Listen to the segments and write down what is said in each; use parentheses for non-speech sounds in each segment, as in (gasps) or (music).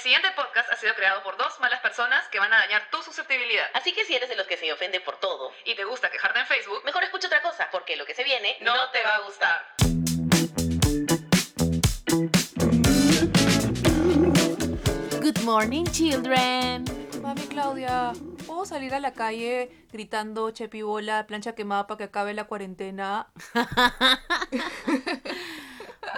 siguiente podcast ha sido creado por dos malas personas que van a dañar tu susceptibilidad. Así que si eres de los que se ofende por todo, Y te gusta quejarte en Facebook, mejor escucha otra cosa, porque lo que se viene no te va a gustar. Good morning, children. Mami Claudia, ¿puedo salir a la calle gritando chepibola, plancha quemada para que acabe la cuarentena? (laughs)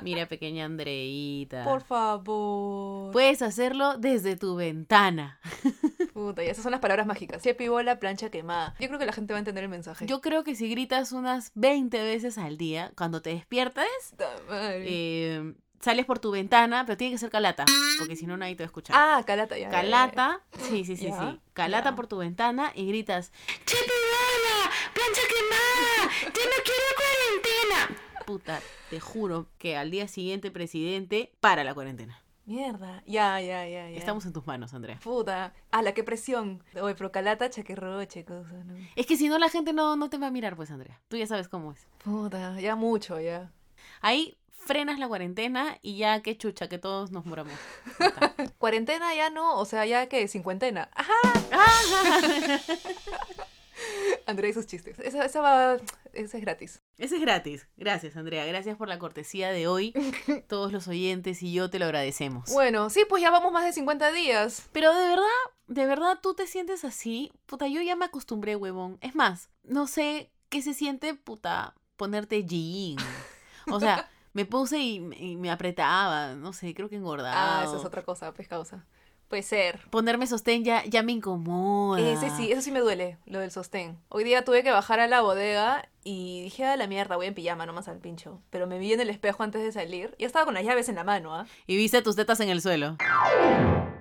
Mira, pequeña Andreita. Por favor. Puedes hacerlo desde tu ventana. (laughs) Puta, y esas son las palabras mágicas. Chepibola, plancha quemada. Yo creo que la gente va a entender el mensaje. Yo creo que si gritas unas 20 veces al día, cuando te despiertas, eh, sales por tu ventana, pero tiene que ser calata, porque si no nadie te va a escuchar. ah, calata ya. ya, ya, ya. Calata, (gasps) sí, sí, sí, sí. Calata por tu ventana y gritas, ¡Chepibola! ¡Plancha quemada! ¡Ya no quiero cuarentena! Puta, te juro que al día siguiente, presidente, para la cuarentena. Mierda. Ya, ya, ya, ya. Estamos en tus manos, Andrea. Puta. Ah, la qué presión. Oye, pero calata, chaquerroche, cosa, ¿no? Es que si no, la gente no, no te va a mirar, pues, Andrea. Tú ya sabes cómo es. Puta, ya mucho, ya. Ahí frenas la cuarentena y ya, qué chucha, que todos nos muramos. Puta. (laughs) Cuarentena ya no, o sea, ya que cincuentena. Ajá. (laughs) Andrea y sus chistes. Esa, esa va, esa es gratis. Ese es gratis. Gracias, Andrea. Gracias por la cortesía de hoy. (laughs) Todos los oyentes y yo te lo agradecemos. Bueno, sí, pues ya vamos más de 50 días. Pero de verdad, de verdad, tú te sientes así. Puta, yo ya me acostumbré, huevón. Es más, no sé qué se siente, puta, ponerte jean. O sea, (laughs) me puse y, me- y me apretaba. No sé, creo que engordaba. Ah, esa es otra cosa, pues causa. Puede ser. Ponerme sostén ya, ya me incomoda. Ese sí, eso sí me duele, lo del sostén. Hoy día tuve que bajar a la bodega y dije, a la mierda, voy en pijama nomás al pincho. Pero me vi en el espejo antes de salir. Ya estaba con las llaves en la mano, ¿ah? Y viste tus tetas en el suelo.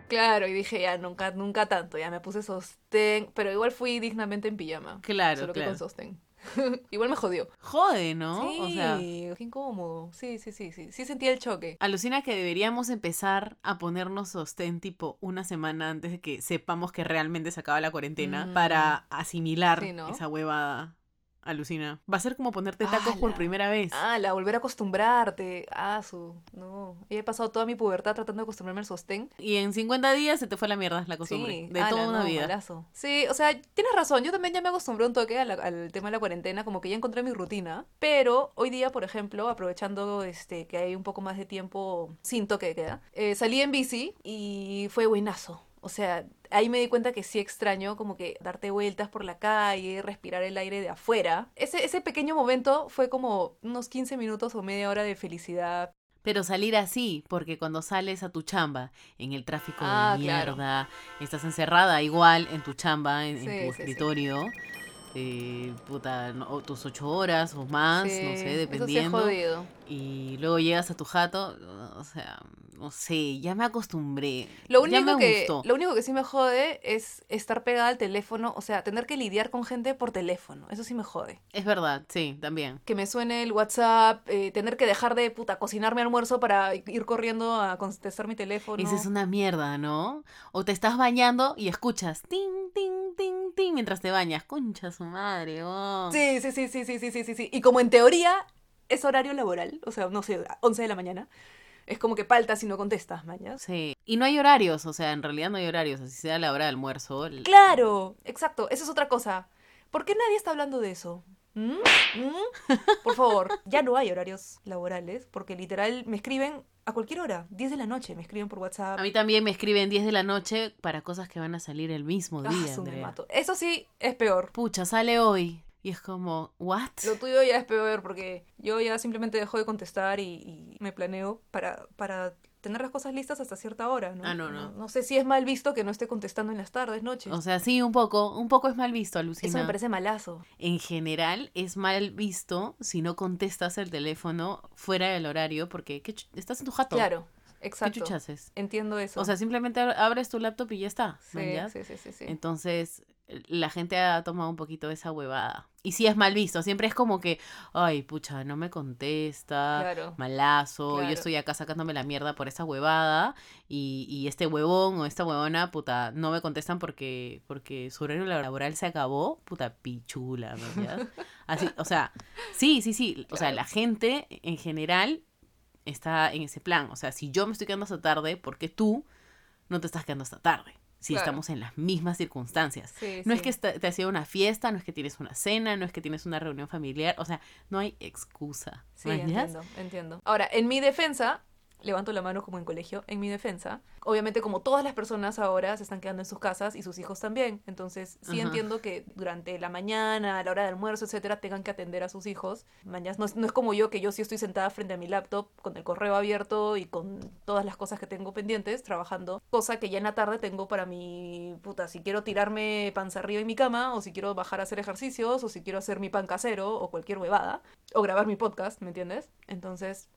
Claro, y dije, ya, nunca, nunca tanto. Ya me puse sostén, pero igual fui dignamente en pijama. Claro, Solo que claro. con sostén. (laughs) igual me jodió. Jode, ¿no? Sí, O sea, qué incómodo. Sí, sí, sí, sí. Sí sentí el choque. alucina que deberíamos empezar a ponernos sostén tipo una semana antes de que sepamos que realmente se acaba la cuarentena Mm. para asimilar Sí, ¿no? esa huevada. Alucina. Va a ser como ponerte tacos por primera vez. Ah, la volver a acostumbrarte. Ah, su. No. Y he pasado toda mi pubertad tratando de acostumbrarme al sostén. Y en 50 días se te fue la mierda la costumbre. Sí, de ala, toda una no, vida. malazo. Sí, o sea, tienes razón. Yo también ya me acostumbré un toque la- al tema de la cuarentena, como que ya encontré mi rutina. Pero hoy día, por ejemplo, aprovechando este que hay un poco más de tiempo sin toque de queda, eh, salí en bici y fue buenazo. O sea, ahí me di cuenta que sí extraño como que darte vueltas por la calle, respirar el aire de afuera. Ese, ese pequeño momento fue como unos 15 minutos o media hora de felicidad. Pero salir así, porque cuando sales a tu chamba, en el tráfico Ah, de claro. mierda, estás encerrada igual en tu chamba, en, tu sí, sí. escritorio, eh, puta, no- tus ocho horas o más, no sé, Eso dependiendo. es jodido. Y luego llegas a tu jato, o sea, no sé, ya me acostumbré. Lo ya único, me que, gustó. lo único que sí me jode es estar pegada al teléfono, o sea, tener que lidiar con gente por teléfono. Eso sí me jode. Es verdad, sí, también. Que me suene el WhatsApp, eh, tener que dejar de puta cocinar mi almuerzo para ir corriendo a contestar mi teléfono. Esa es una mierda, ¿no? O te estás bañando y escuchas ting, ting, ting, ting mientras te bañas. Concha su madre, oh. Sí, sí, sí, sí, sí, sí, sí, sí, sí. Y como en teoría es horario laboral, o sea, no sé, 11 de la mañana, es como que paltas y no contestas, mañas. Sí, y no hay horarios, o sea, en realidad no hay horarios, así sea la hora de almuerzo. el- Claro, exacto, esa es otra cosa. ¿Por qué nadie está hablando de eso? ¿Mm? ¿Mm? Por favor, ya no hay horarios laborales, porque literal me escriben a cualquier hora, 10 de la noche, me escriben por WhatsApp. A mí también me escriben 10 de la noche para cosas que van a salir el mismo Ah, día, me Andrea. mato. Eso sí es peor. Pucha, sale hoy. Y es como, ¿what? Lo tuyo ya es peor porque yo ya simplemente dejo de contestar y, y me planeo para, para tener las cosas listas hasta cierta hora, ¿no? Ah, no, no. No sé si es mal visto que no esté contestando en las tardes, noches. O sea, sí, un poco, un poco es mal visto, Eso alucina. me parece malazo. En general es mal visto si no contestas el teléfono fuera del horario porque ¿qué estás en tu jato. Claro, ¿Qué exacto. chucha haces? Entiendo eso. O sea, simplemente ab- abres tu laptop y ya está. sí, sí, sí, sí, sí. Entonces, la gente ha tomado un poquito de esa huevada. Y sí es mal visto, siempre es como que, ay, pucha, no me contesta, Claro. malazo, Claro. yo estoy acá sacándome la mierda por esa huevada y, y este huevón o esta huevona, puta, no me contestan porque, porque su horario laboral se acabó, puta, pichula, ¿me (laughs) Así, o sea, sí, sí, sí, o sea, la gente en general está en ese plan, o sea, si yo me estoy quedando hasta tarde, ¿por qué tú no te estás quedando hasta tarde. Si Claro. estamos en las mismas circunstancias. Sí, No es que te ha sido una fiesta, no es que tienes una cena, no es que tienes una reunión familiar, o sea, no hay excusa. Sí, entiendo, entiendo. Ahora, en mi defensa, levanto la mano como en colegio, en mi defensa, obviamente como todas las personas ahora se están quedando en sus casas y sus hijos también, entonces sí Ajá. entiendo que durante la mañana, a la hora de almuerzo, etcétera, tengan que atender a sus hijos. Mañas, no, es- no es como yo, que yo sí estoy sentada frente a mi laptop con el correo abierto y con todas las cosas que tengo pendientes, trabajando, cosa que ya en la tarde tengo para mi puta, si quiero tirarme panza arriba en mi cama, o si quiero bajar a hacer ejercicios, o si quiero hacer mi pan casero, o cualquier huevada o grabar mi podcast, ¿me entiendes? Entonces,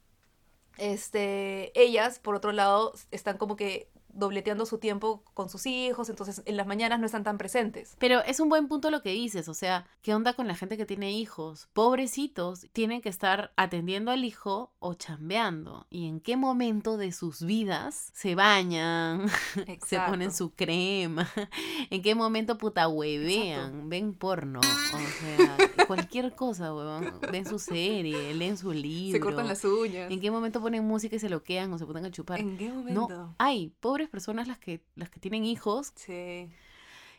este, ellas, por otro lado, están como que dobleteando su tiempo con sus hijos, entonces en las mañanas no están tan presentes. Pero es un buen punto lo que dices, o sea, ¿qué onda con la gente que tiene hijos? Pobrecitos, tienen que estar atendiendo al hijo o chambeando. ¿Y en qué momento de sus vidas se bañan, (laughs) se ponen su crema? (laughs) ¿En qué momento puta huevean? Ven porno, o sea, cualquier cosa, huevón. Ven su serie, leen su libro. Se cortan las uñas. ¿En qué momento ponen música y se loquean o se ponen a chupar? ¿En qué momento? No, hay pobres personas las que, las que tienen hijos. Sí.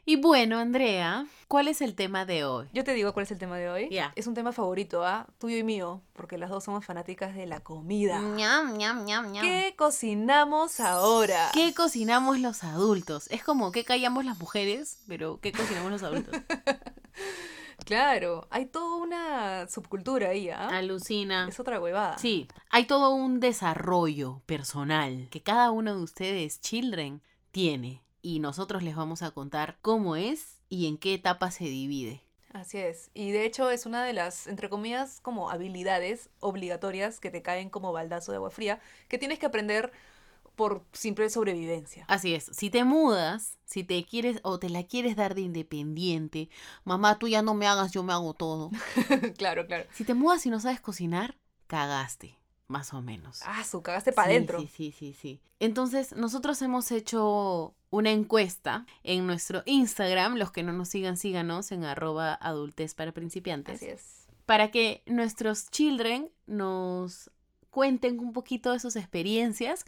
Y bueno, Andrea, ¿cuál es el tema de hoy? Yo te digo cuál es el tema de hoy. Ya. Es un tema favorito, ¿ah? Tuyo y mío, porque las dos somos fanáticas de la comida. Ñam, ñam, ñam, ñam. ¿Qué cocinamos ahora? ¿Qué cocinamos los adultos? Es como ¿qué callamos las mujeres? Pero ¿qué cocinamos los adultos? (laughs) Claro, hay toda una subcultura ahí, ¿ah? Alucina. Es otra huevada. Sí, hay todo un desarrollo personal que cada uno de ustedes, children, tiene. Y nosotros les vamos a contar cómo es y en qué etapa se divide. Así es. Y de hecho es una de las, entre comillas, como habilidades obligatorias que te caen como baldazo de agua fría, que tienes que aprender por simple sobrevivencia. Así es, si te mudas, si te quieres o te la quieres dar de independiente, mamá, tú ya no me hagas, yo me hago todo. (laughs) claro, claro. Si te mudas y no sabes cocinar, cagaste, más o menos. Ah, su cagaste para Sí, adentro. Sí, sí, sí, sí. Entonces, nosotros hemos hecho una encuesta en nuestro Instagram. Los que no nos sigan, síganos en arroba adultez para principiantes. Así es. Para que nuestros children nos cuenten un poquito de sus experiencias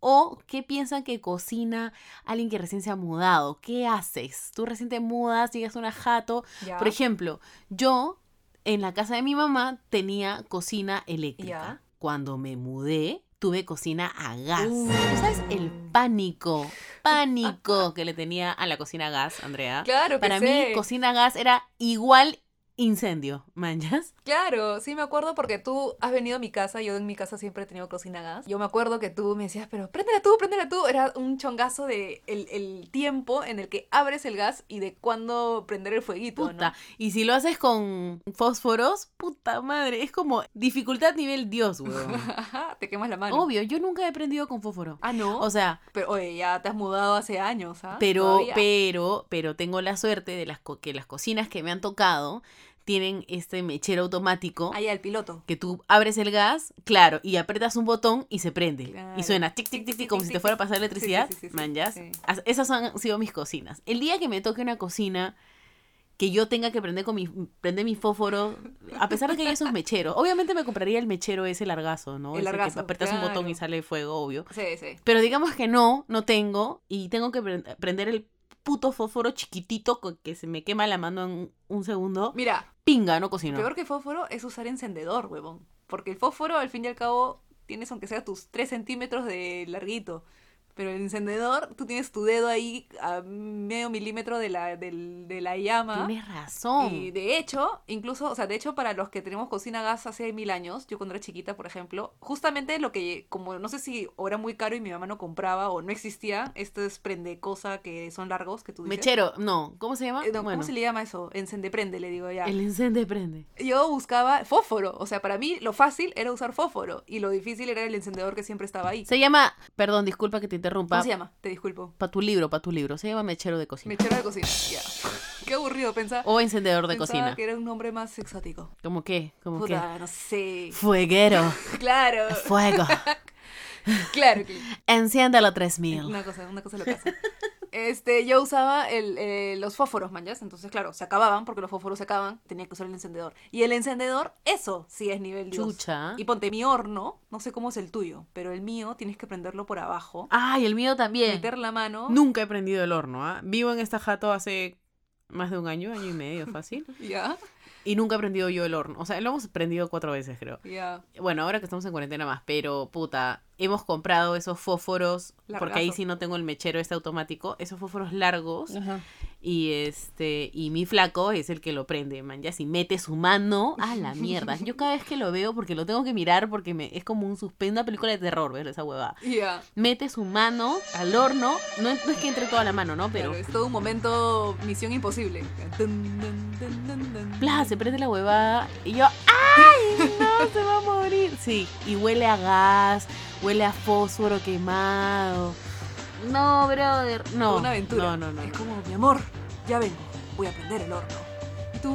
o qué piensan que cocina alguien que recién se ha mudado. ¿Qué haces? Tú recién te mudas, llegas a una jato. Por ejemplo, yo en la casa de mi mamá tenía cocina eléctrica. Cuando me mudé, tuve cocina a gas. Uh. ¿Tú sabes el pánico, (laughs) pánico que le tenía a la cocina a gas, Andrea? Claro que Para mí, cocina a gas era igual incendio, (laughs) ¿manjas? Claro, sí me acuerdo porque tú has venido a mi casa, yo en mi casa siempre he tenido cocina gas. Yo me acuerdo que tú me decías, pero préndela tú, préndela tú. Era un chongazo de el, el tiempo en el que abres el gas y de cuándo prender el fueguito, Puta. ¿no? Y si lo haces con fósforos, puta madre, es como dificultad nivel Dios, (laughs) weón. Te quemas la mano. Obvio, yo nunca he prendido con fósforo. Ah, no. O sea, pero oye, ya te has mudado hace años, ¿ah? Pero, Todavía. pero, pero tengo la suerte de las que las cocinas que me han tocado tienen este mechero automático Ah, ya, el piloto. que tú abres el gas, claro, y apretas un botón y se prende. Claro. Y suena tic, tic, tic, tic, como si te fuera a pasar electricidad. Sí, sí, sí, sí, Man, ya. sí. As- Esas han sido mis cocinas. El día que me toque una cocina que yo tenga que prender con mi prender mi fósforo, a pesar de que hay esos mecheros, obviamente me compraría el mechero ese largazo, ¿no? El Ese largazo, que apretas un botón y sale fuego, obvio. Sí, sí. Pero digamos que no, no tengo y tengo que pre- prender el puto fósforo chiquitito que se me quema la mano en un segundo. Mira, Pinga, no cocino. peor que fósforo es usar encendedor, huevón. Porque el fósforo, al fin y al cabo, tienes aunque sea tus 3 centímetros de larguito. Pero el encendedor, tú tienes tu dedo ahí a medio milímetro de la, del- de la llama. Tienes razón. Y de hecho, incluso, o sea, de hecho, para los que tenemos cocina a gas hace mil años, yo cuando era chiquita, por ejemplo, justamente lo que, como no sé si o era muy caro y mi mamá no compraba o no existía, estos prende cosa que son largos que tú dices. Mechero, no, ¿cómo se llama? Eh, no, bueno, ¿Cómo se le llama eso? Encende prende, le digo ya. el encende prende. Yo buscaba fósforo, o sea, para mí lo fácil era usar fósforo y lo difícil era el encendedor que siempre estaba ahí. Se llama, perdón, disculpa que te interrumpa. ¿Cómo se llama? Te disculpo. Para tu libro, para tu libro. Se llama mechero de cocina. Mechero de cocina, ya. Qué aburrido, pensaba. O encendedor de pensaba cocina. que era un nombre más exótico. ¿Cómo qué? ¿Cómo qué? Puta, no sé. Fueguero. (laughs) Claro, Fuego. (laughs) claro que Enciéndalo 3000. una cosa, una cosa lo pasa. Este, yo usaba el, eh, los fósforos, manjas. Entonces, claro, se acababan porque los fósforos se acaban. Tenía que usar el encendedor. Y el encendedor, eso sí es nivel Dios. Chucha. Y ponte mi horno, no sé cómo es el tuyo, pero el mío tienes que prenderlo por abajo. Ay, el mío también. Meter la mano. Nunca he prendido el horno, ¿ah? Vivo en esta jato hace más de un año, año y medio, fácil. (laughs) Ya, Y nunca he prendido yo el horno. O sea, lo hemos prendido cuatro veces, creo. Bueno, ahora que estamos en cuarentena más, pero puta, hemos comprado esos fósforos, porque ahí sí no tengo el mechero este automático, esos fósforos largos, y este, y mi flaco es el que lo prende, man, ya si mete su mano a la mierda. Yo cada vez que lo veo, porque lo tengo que mirar, porque me, es como un suspenso, una película de terror, ver esa huevada. Ya. Mete su mano al horno, no, es- no es que entre toda la mano, ¿no? Pero, es todo un momento misión imposible. Dun, dun, dun, dun, dun. bla, se prende la huevada, y yo, ¡ay, no, se va a morir! Sí, y huele a gas, huele a fósforo quemado. No, brother, no. Una aventura. No, no, no. Es como, mi amor, ya vengo, voy a prender el horno. Y tú,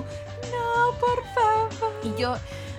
no, por favor. Y yo,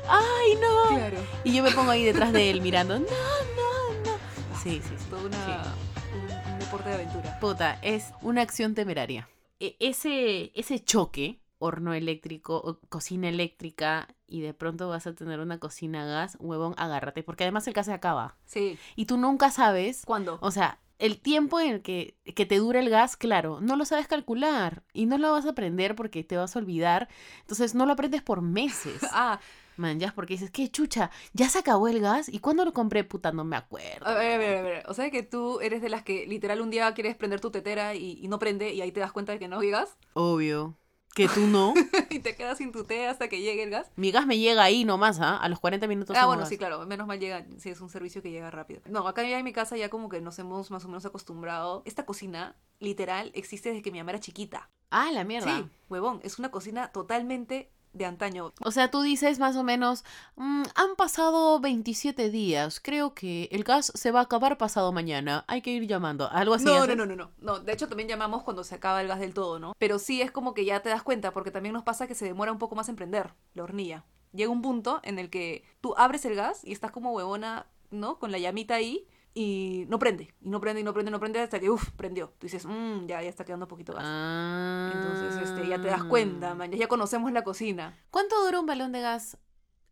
¡ay, no! Claro. Y yo me pongo ahí detrás de él (laughs) mirando, no, no, no. Sí, sí, sí. Toda una, un, un deporte de aventura. Puta, es una acción temeraria. E- ese, ese choque, horno eléctrico, cocina eléctrica, y de pronto vas a tener una cocina a gas, huevón, agárrate, porque además el gas se acaba. Sí. Y tú nunca sabes, ¿Cuándo? o sea, el tiempo en el que, que te dura el gas, claro, no lo sabes calcular y no lo vas a aprender porque te vas a olvidar. Entonces no lo aprendes por meses. (laughs) Ah, Man, ya porque dices, ¿qué chucha? ¿Ya se acabó el gas? ¿Y cuándo lo compré? Puta, no me acuerdo. a ver, a ver, a ver. O sea que tú eres de las que literal un día quieres prender tu tetera y, y no prende y ahí te das cuenta de que no hay gas Obvio. Que tú no. (laughs) y te quedas sin tu té hasta que llegue el gas. Mi gas me llega ahí nomás, ¿ah? A los 40 minutos. Ah, bueno, gas. sí, claro, menos mal llega, sí, es un servicio que llega rápido. No, acá ya en mi casa ya como que nos hemos más o menos acostumbrado. Esta cocina, literal, existe desde que mi mamá era chiquita. Ah, la mierda. Sí, huevón, es una cocina totalmente de antaño. O sea, tú dices más o menos, "Mm, han pasado 27 días, creo que el gas se va a acabar pasado mañana, hay que ir llamando, algo así. No, ¿haces? no, no, no, no. No, de hecho también llamamos cuando se acaba el gas del todo, ¿no? Pero sí es como que ya te das cuenta, porque también nos pasa que se demora un poco más en prender la hornilla. Llega un punto en el que tú abres el gas y estás como huevona, ¿no? Con la llamita ahí y no prende, y no prende, y no prende, no prende hasta que, uff, prendió. Tú dices, mmm, ya, ya está quedando poquito gas. Ah. Entonces, este, ya te das cuenta, man, ya- conocemos la cocina. ¿Cuánto dura un balón de gas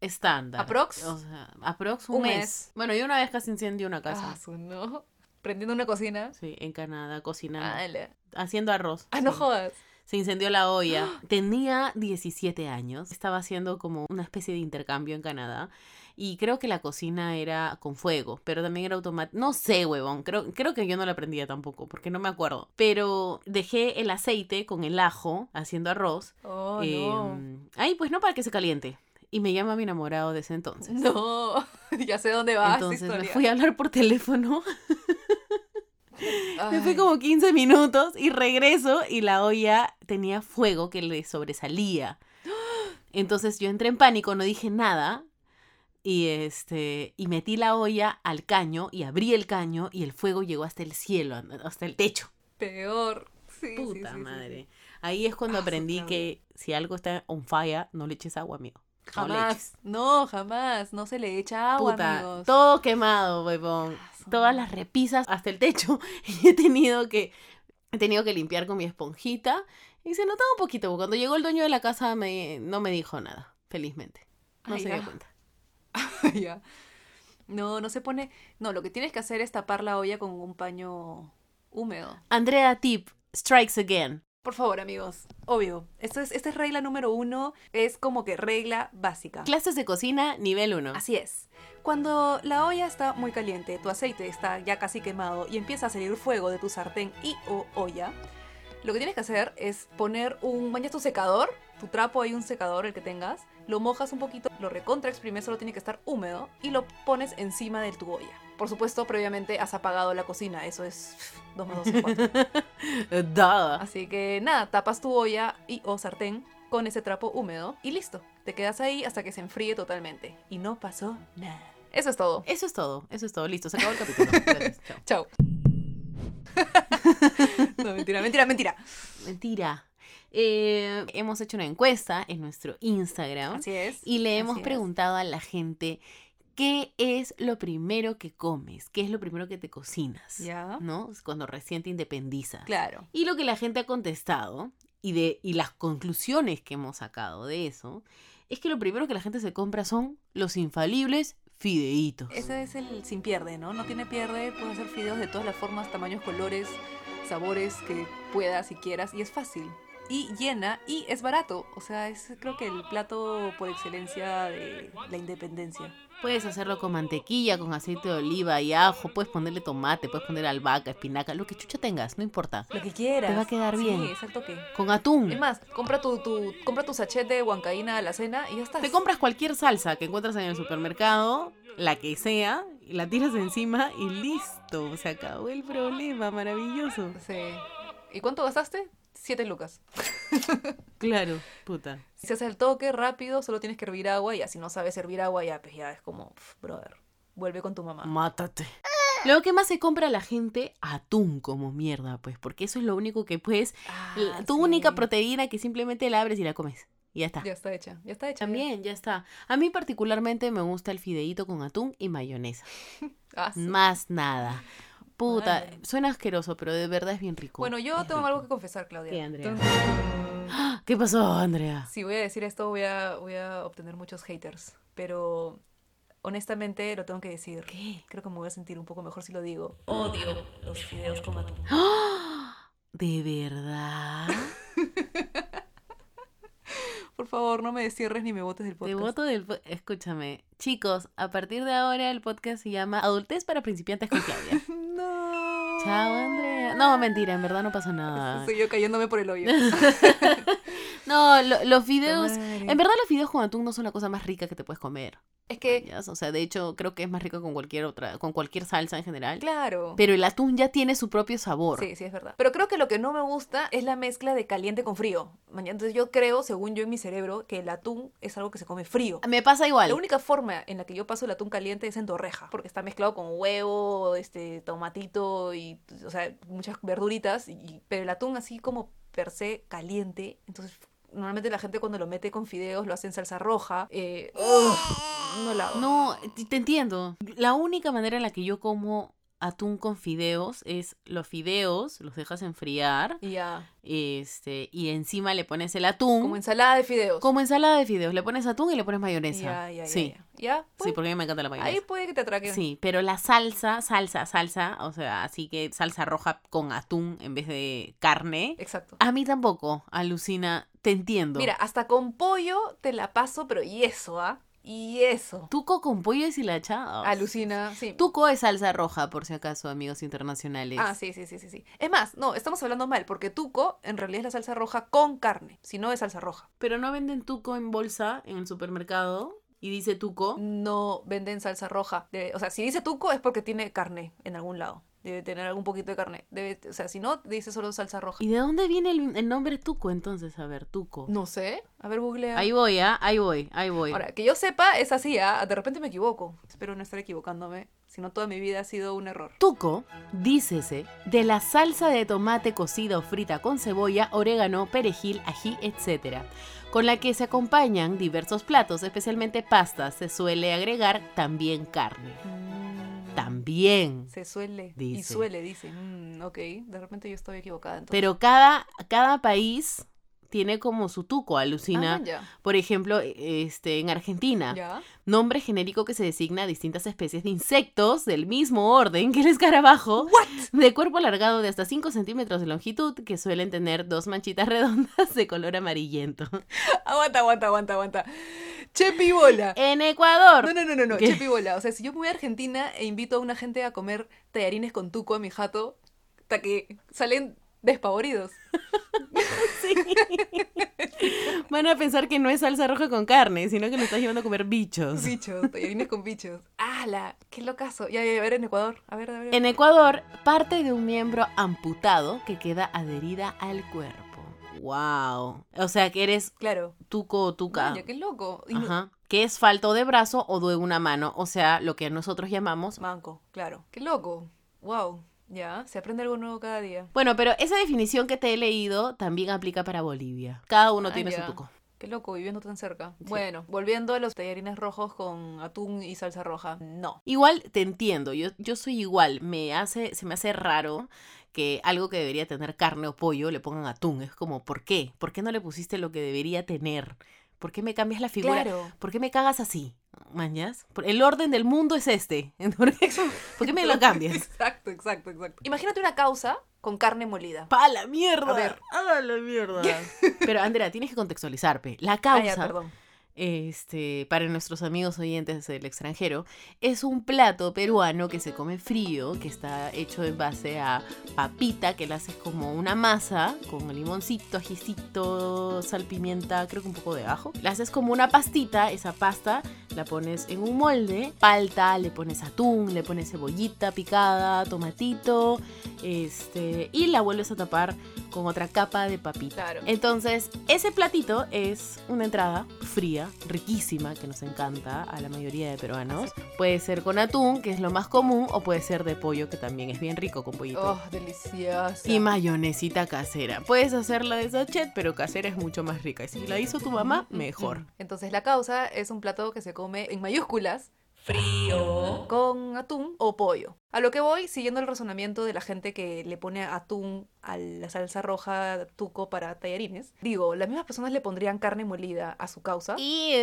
estándar? ¿Aprox? O sea, aprox un, Un mes. mes. Bueno, yo una vez casi incendié una casa. Ah, no. Prendiendo una cocina. Sí, en Canadá, cocinando. Ala. Haciendo arroz. Ah, no Sí. jodas. Se incendió la olla. (gasps) Tenía 17 años. Estaba haciendo como una especie de intercambio en Canadá. Y creo que la cocina era con fuego, pero también era automática. No sé, huevón. Creo, creo que yo no la aprendía tampoco, porque no me acuerdo. Pero dejé el aceite con el ajo haciendo arroz. Oh, no. em, ahí, pues no para que se caliente. Y me llama mi enamorado de ese (laughs) entonces. No, (laughs) ya sé dónde va esta Entonces me fui a hablar por teléfono. (laughs) Me fui como 15 minutos y regreso y la olla tenía fuego que le sobresalía. (gasps) Entonces yo entré en pánico, no dije nada y este y metí la olla al caño y abrí el caño y el fuego llegó hasta el cielo, hasta el techo. Peor. Sí, Puta sí, sí, madre. Ahí es cuando Ah, aprendí que si algo está on fire, no le eches agua, amigo. Jamás. No, jamás. No se le echa agua, Puta, amigos. todo quemado, huevón. Ah, Todas las repisas hasta el techo. (laughs) Y he tenido que he tenido que limpiar con mi esponjita y se notaba un poquito. Cuando llegó el dueño de la casa me, no me dijo nada, felizmente. No Ay, se dio cuenta. (laughs) Ya. No, no se pone. No, lo que tienes que hacer es tapar la olla con un paño húmedo. Andrea Tip, strikes again. Por favor, amigos. Obvio. Esto es, esta es regla número uno. Es como que regla básica. Clases de cocina, nivel 1. Así es. Cuando la olla está muy caliente, tu aceite está ya casi quemado y empieza a salir fuego de tu sartén y o olla, lo que tienes que hacer es poner un, bañas tu secador, tu trapo hay un secador el que tengas, lo mojas un poquito, lo recontra exprimes, solo tiene que estar húmedo y lo pones encima de tu olla. Por supuesto, previamente has apagado la cocina, eso es 2 más 2 es 4. (laughs) Duh. Así que nada, tapas tu olla y o sartén con ese trapo húmedo y listo. Te quedas ahí hasta que se enfríe totalmente. Y no pasó nada. Eso es todo. Eso es todo, eso es todo. Listo, se acabó el (laughs) capítulo. Gracias, chao. Chao. (laughs) no, mentira, mentira, mentira. Mentira. Eh, hemos hecho una encuesta en nuestro Instagram. Así es. Y le hemos es. preguntado a la gente ¿qué es lo primero que comes? ¿Qué es lo primero que te cocinas? Ya. ¿No? Cuando recién te independizas. Claro. Y lo que la gente ha contestado y, de, y las conclusiones que hemos sacado de eso es que lo primero que la gente se compra son los infalibles fideitos. Ese es el sin pierde, ¿no? No tiene pierde, puedes hacer fideos de todas las formas, tamaños, colores, sabores que puedas y quieras y es fácil. Y llena y es barato, o sea, es creo que el plato por excelencia de la independencia. Puedes hacerlo con mantequilla, con aceite de oliva y ajo, puedes ponerle tomate, puedes poner albahaca, espinaca, lo que chucha tengas, no importa. Lo que quieras. Te va a quedar bien. Sí, exacto que. Con atún. Es más, compra tu, tu, compra tu sachet de huancaína a la cena y ya está. Te compras cualquier salsa que encuentras en el supermercado, la que sea, y la tiras encima y listo. Se acabó el problema, maravilloso. Sí. ¿Y cuánto gastaste? Siete lucas. (laughs) Claro, puta. Si se hace el toque rápido, solo tienes que hervir agua y ya si no sabes hervir agua, ya, pues ya es como, brother, vuelve con tu mamá. Mátate. Luego, ¿qué más se compra la gente? Atún como mierda, pues, porque eso es lo único que puedes. Ah, tu sí. única proteína que simplemente la abres y la comes. Y ya está. Ya está hecha, ya está hecha. También, ya está. A mí particularmente me gusta el fideíto con atún y mayonesa. (laughs) Ah, sí. Más nada. Puta, suena asqueroso, pero de verdad es bien rico. Bueno, yo Es tengo rico. algo que confesar, Claudia. (gasps) ¿Qué, pasó, Andrea? Si voy a decir esto, voy a, voy a obtener muchos haters. Pero honestamente lo tengo que decir. ¿Qué? Creo que me voy a sentir un poco mejor si lo digo. Odio los fideos con (gasps) atún. ¿De verdad? (laughs) Por favor, no me descierres ni me botes del Te podcast. voto del... Escúchame. Chicos, a partir de ahora el podcast se llama Adultez para principiantes con Claudia. (laughs) No. Chao, Andrea. No, mentira, en verdad no pasó (laughs) nada. Soy yo cayéndome por el hoyo. (laughs) No, lo- los. Madre. En verdad los fideos con atún no son la cosa más rica que te puedes comer. Es que. O sea, de hecho, creo que es más rico con cualquier otra, con cualquier salsa en general. claro. Pero el atún ya tiene su propio sabor. Sí, sí, es verdad. Pero creo que lo que no me gusta es la mezcla de caliente con frío. Entonces yo creo, según yo en mi cerebro, que el atún es algo que se come frío. Me pasa igual. La única forma en la que yo paso el atún caliente es en torreja, porque está mezclado con huevo, este, tomatito y, o sea, muchas verduritas, y, pero el atún así como per se caliente, entonces normalmente la gente cuando lo mete con fideos lo hace en salsa roja, eh, no la hago. No, te entiendo. La única manera en la que yo como atún con fideos es los fideos, los dejas enfriar, ya, este, y encima le pones el atún. como ensalada de fideos. como ensalada de fideos, le pones atún y le pones mayonesa. Ya, ya, ya, sí, ya. Ya, sí, pues, porque a mí me encanta la mayonesa. ahí puede que te atraque. Sí, pero la salsa, salsa, salsa, o sea, así que salsa roja con atún en vez de carne. Exacto. A mí tampoco, alucina, te entiendo. Mira, hasta con pollo te la paso, pero y eso, ¿ah? Y eso. Tuco con pollo deshilachado. Alucina, sí. Tuco es salsa roja, por si acaso, amigos internacionales. Ah, sí, sí, sí, sí, sí. Es más, no, estamos hablando mal, porque tuco en realidad es la salsa roja con carne, si no es salsa roja. Pero no venden tuco en bolsa en el supermercado y dice tuco. No venden salsa roja. O sea, si dice tuco es porque tiene carne en algún lado. Debe tener algún poquito de carne. Debe, o sea, si no, dice solo salsa roja. ¿Y de dónde viene el, el nombre tuco entonces? A ver, tuco. No sé. A ver, googlea. Ahí voy, ¿ah? Ahí voy, ahí voy. Ahora, que yo sepa, es así, ¿ah? De repente me equivoco. Espero no estar equivocándome. Si no, toda mi vida ha sido un error. Tuco, dícese, de la salsa de tomate cocida o frita con cebolla, orégano, perejil, ají, etc. Con la que se acompañan diversos platos, especialmente pastas. Se suele agregar también carne. También. Se suele. Y Dice. suele, dice. Mm, ok, de repente yo estoy equivocada. Entonces. Pero cada, cada país tiene como su tuco, alucina. Ah. Por ejemplo, este, en Argentina, nombre genérico que se designa a distintas especies de insectos del mismo orden que el escarabajo, de cuerpo alargado de hasta 5 centímetros de longitud, que suelen tener dos manchitas redondas de color amarillento. (laughs) Aguanta, aguanta, aguanta, aguanta. Chepi bola. En Ecuador, No, no, no, no, no. ¿Qué? Chepi bola. O sea, si yo me voy a Argentina e invito a una gente a comer tallarines con tuco a mi jato, hasta que salen despavoridos. (laughs) sí. van a pensar que no es salsa roja con carne, sino que nos estás llevando a comer bichos. Bichos, tallarines con bichos. ¡Hala! ¡Qué locazo! Ya, ya, a ver en Ecuador. A ver, a ver. En Ecuador, parte de un miembro amputado que queda adherida al cuerpo. Wow. O sea que eres Claro. tuco o tuca. Vaya, qué loco. Y no- Ajá. Que es falto de brazo o de una mano. O sea, lo que nosotros llamamos. Manco, claro. Qué loco. Wow. Ya, se aprende algo nuevo cada día. Bueno, pero esa definición que te he leído también aplica para Bolivia. Cada uno Ah, tiene ya. su tuco. Qué loco, viviendo tan cerca. Bueno, volviendo a los tallarines rojos con atún y salsa roja. No. Igual te entiendo, yo, yo soy igual, me hace, se me hace raro que algo que debería tener carne o pollo le pongan atún. Es como, ¿por qué? ¿Por qué no le pusiste lo que debería tener? ¿Por qué me cambias la figura? Claro. ¿Por qué me cagas así? ¿Mañas? El orden del mundo es este. (laughs) ¿Por qué, por qué me lo cambias? (laughs) Exacto, exacto, exacto. Imagínate una causa con carne molida. ¡Pa la mierda! A ver. ¡A la mierda! (laughs) Pero Andrea, tienes que contextualizar, pe. La Ah, causa, ya, perdón. Este, para nuestros amigos oyentes del extranjero, es un plato peruano que se come frío, que está hecho en base a papita, que la haces como una masa, con limoncito, ajicito, sal, pimienta, creo que un poco de ajo. La haces como una pastita, esa pasta la pones en un molde, palta, le pones atún, le pones cebollita picada, tomatito, este, y la vuelves a tapar con otra capa de papita. Claro. Entonces, ese platito es una entrada fría, riquísima, que nos encanta a la mayoría de peruanos. Puede ser con atún, que es lo más común, o puede ser de pollo, que también es bien rico con pollito. Oh, deliciosa. Y mayonesita casera. Puedes hacerla de sachet, pero casera es mucho más rica. Y si la hizo tu mamá, mejor. Entonces la causa es un plato que se come en mayúsculas. Frío. Con atún o pollo. A lo que voy, siguiendo el razonamiento de la gente que le pone atún a la salsa roja tuco para tallarines. Digo, las mismas personas le pondrían carne molida a su causa. Y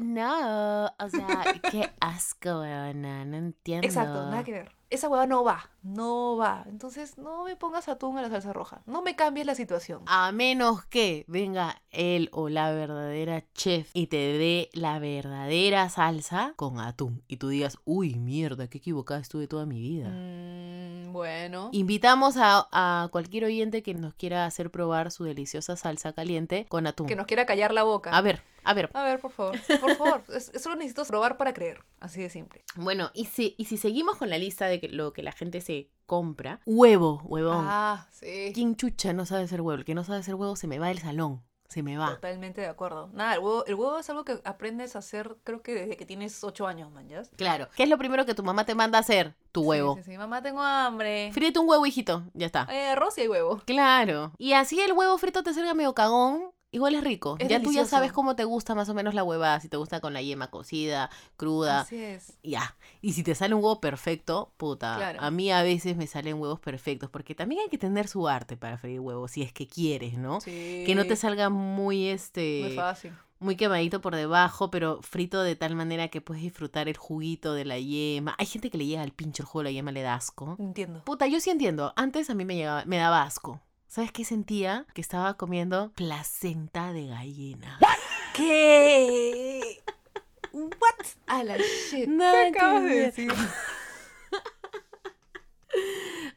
no, o sea, (laughs) qué asco, weona, no entiendo. Exacto, nada que ver. Esa hueá no va, no va. Entonces no me pongas atún a la salsa roja. No me cambies la situación. A menos que venga él o la verdadera chef y te dé la verdadera salsa con atún. Y tú digas, uy, mierda, qué equivocada estuve toda mi vida. Mm, bueno. Invitamos a, a cualquier oyente que nos quiera hacer probar su deliciosa salsa caliente con atún. Que nos quiera callar la boca. A ver, a ver. A ver, por favor. Por favor. Es- Solo necesito probar para creer. Así de simple. Bueno, y si, y si seguimos con la lista de lo que la gente se compra, huevo, huevón. Ah, sí. ¿Quién chucha no sabe hacer huevo? El que no sabe hacer huevo se me va del salón. Se me va. Totalmente de acuerdo. Nada, el huevo, el huevo es algo que aprendes a hacer, creo que desde que tienes 8 años, man, ¿ya? Claro. ¿Qué es lo primero que tu mamá te manda a hacer? Tu huevo. Sí, sí, sí. Mamá, tengo hambre. Fríete un huevo, hijito. Ya está. Hay arroz y huevo. Claro. Y así el huevo frito te salga medio cagón. Igual es rico. Es ya tú ya delicioso. sabes cómo te gusta más o menos la huevada. Si te gusta con la yema cocida, cruda. Así es. Ya. Y si te sale un huevo perfecto, puta. Claro. A mí a veces me salen huevos perfectos. Porque también hay que tener su arte para freír huevos. Si es que quieres, ¿no? Sí. Que no te salga muy este. Muy fácil. muy quemadito por debajo, pero frito de tal manera que puedes disfrutar el juguito de la yema. Hay gente que le llega al pincho el jugo de la yema, le da asco. Entiendo. Puta, yo sí entiendo. Antes a mí me, llegaba, me daba asco. ¿Sabes qué sentía? Que estaba comiendo placenta de gallina. ¿Qué? What? A la shit. Nada ¿Qué acabas de decir? (laughs)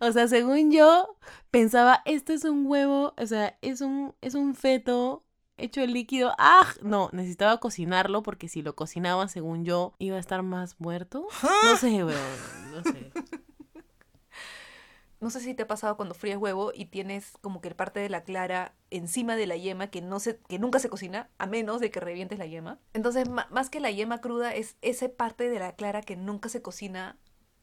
O sea, según yo, pensaba, esto es un huevo, o sea, es un, es un feto hecho de líquido. ¡Ah! No, necesitaba cocinarlo porque si lo cocinaba, según yo, iba a estar más muerto. No sé, weón, no sé. No sé si te ha pasado cuando fríes huevo y tienes como que el parte de la clara encima de la yema que no se, que nunca se cocina, a menos de que revientes la yema. Entonces, más que la yema cruda, es esa parte de la clara que nunca se cocina,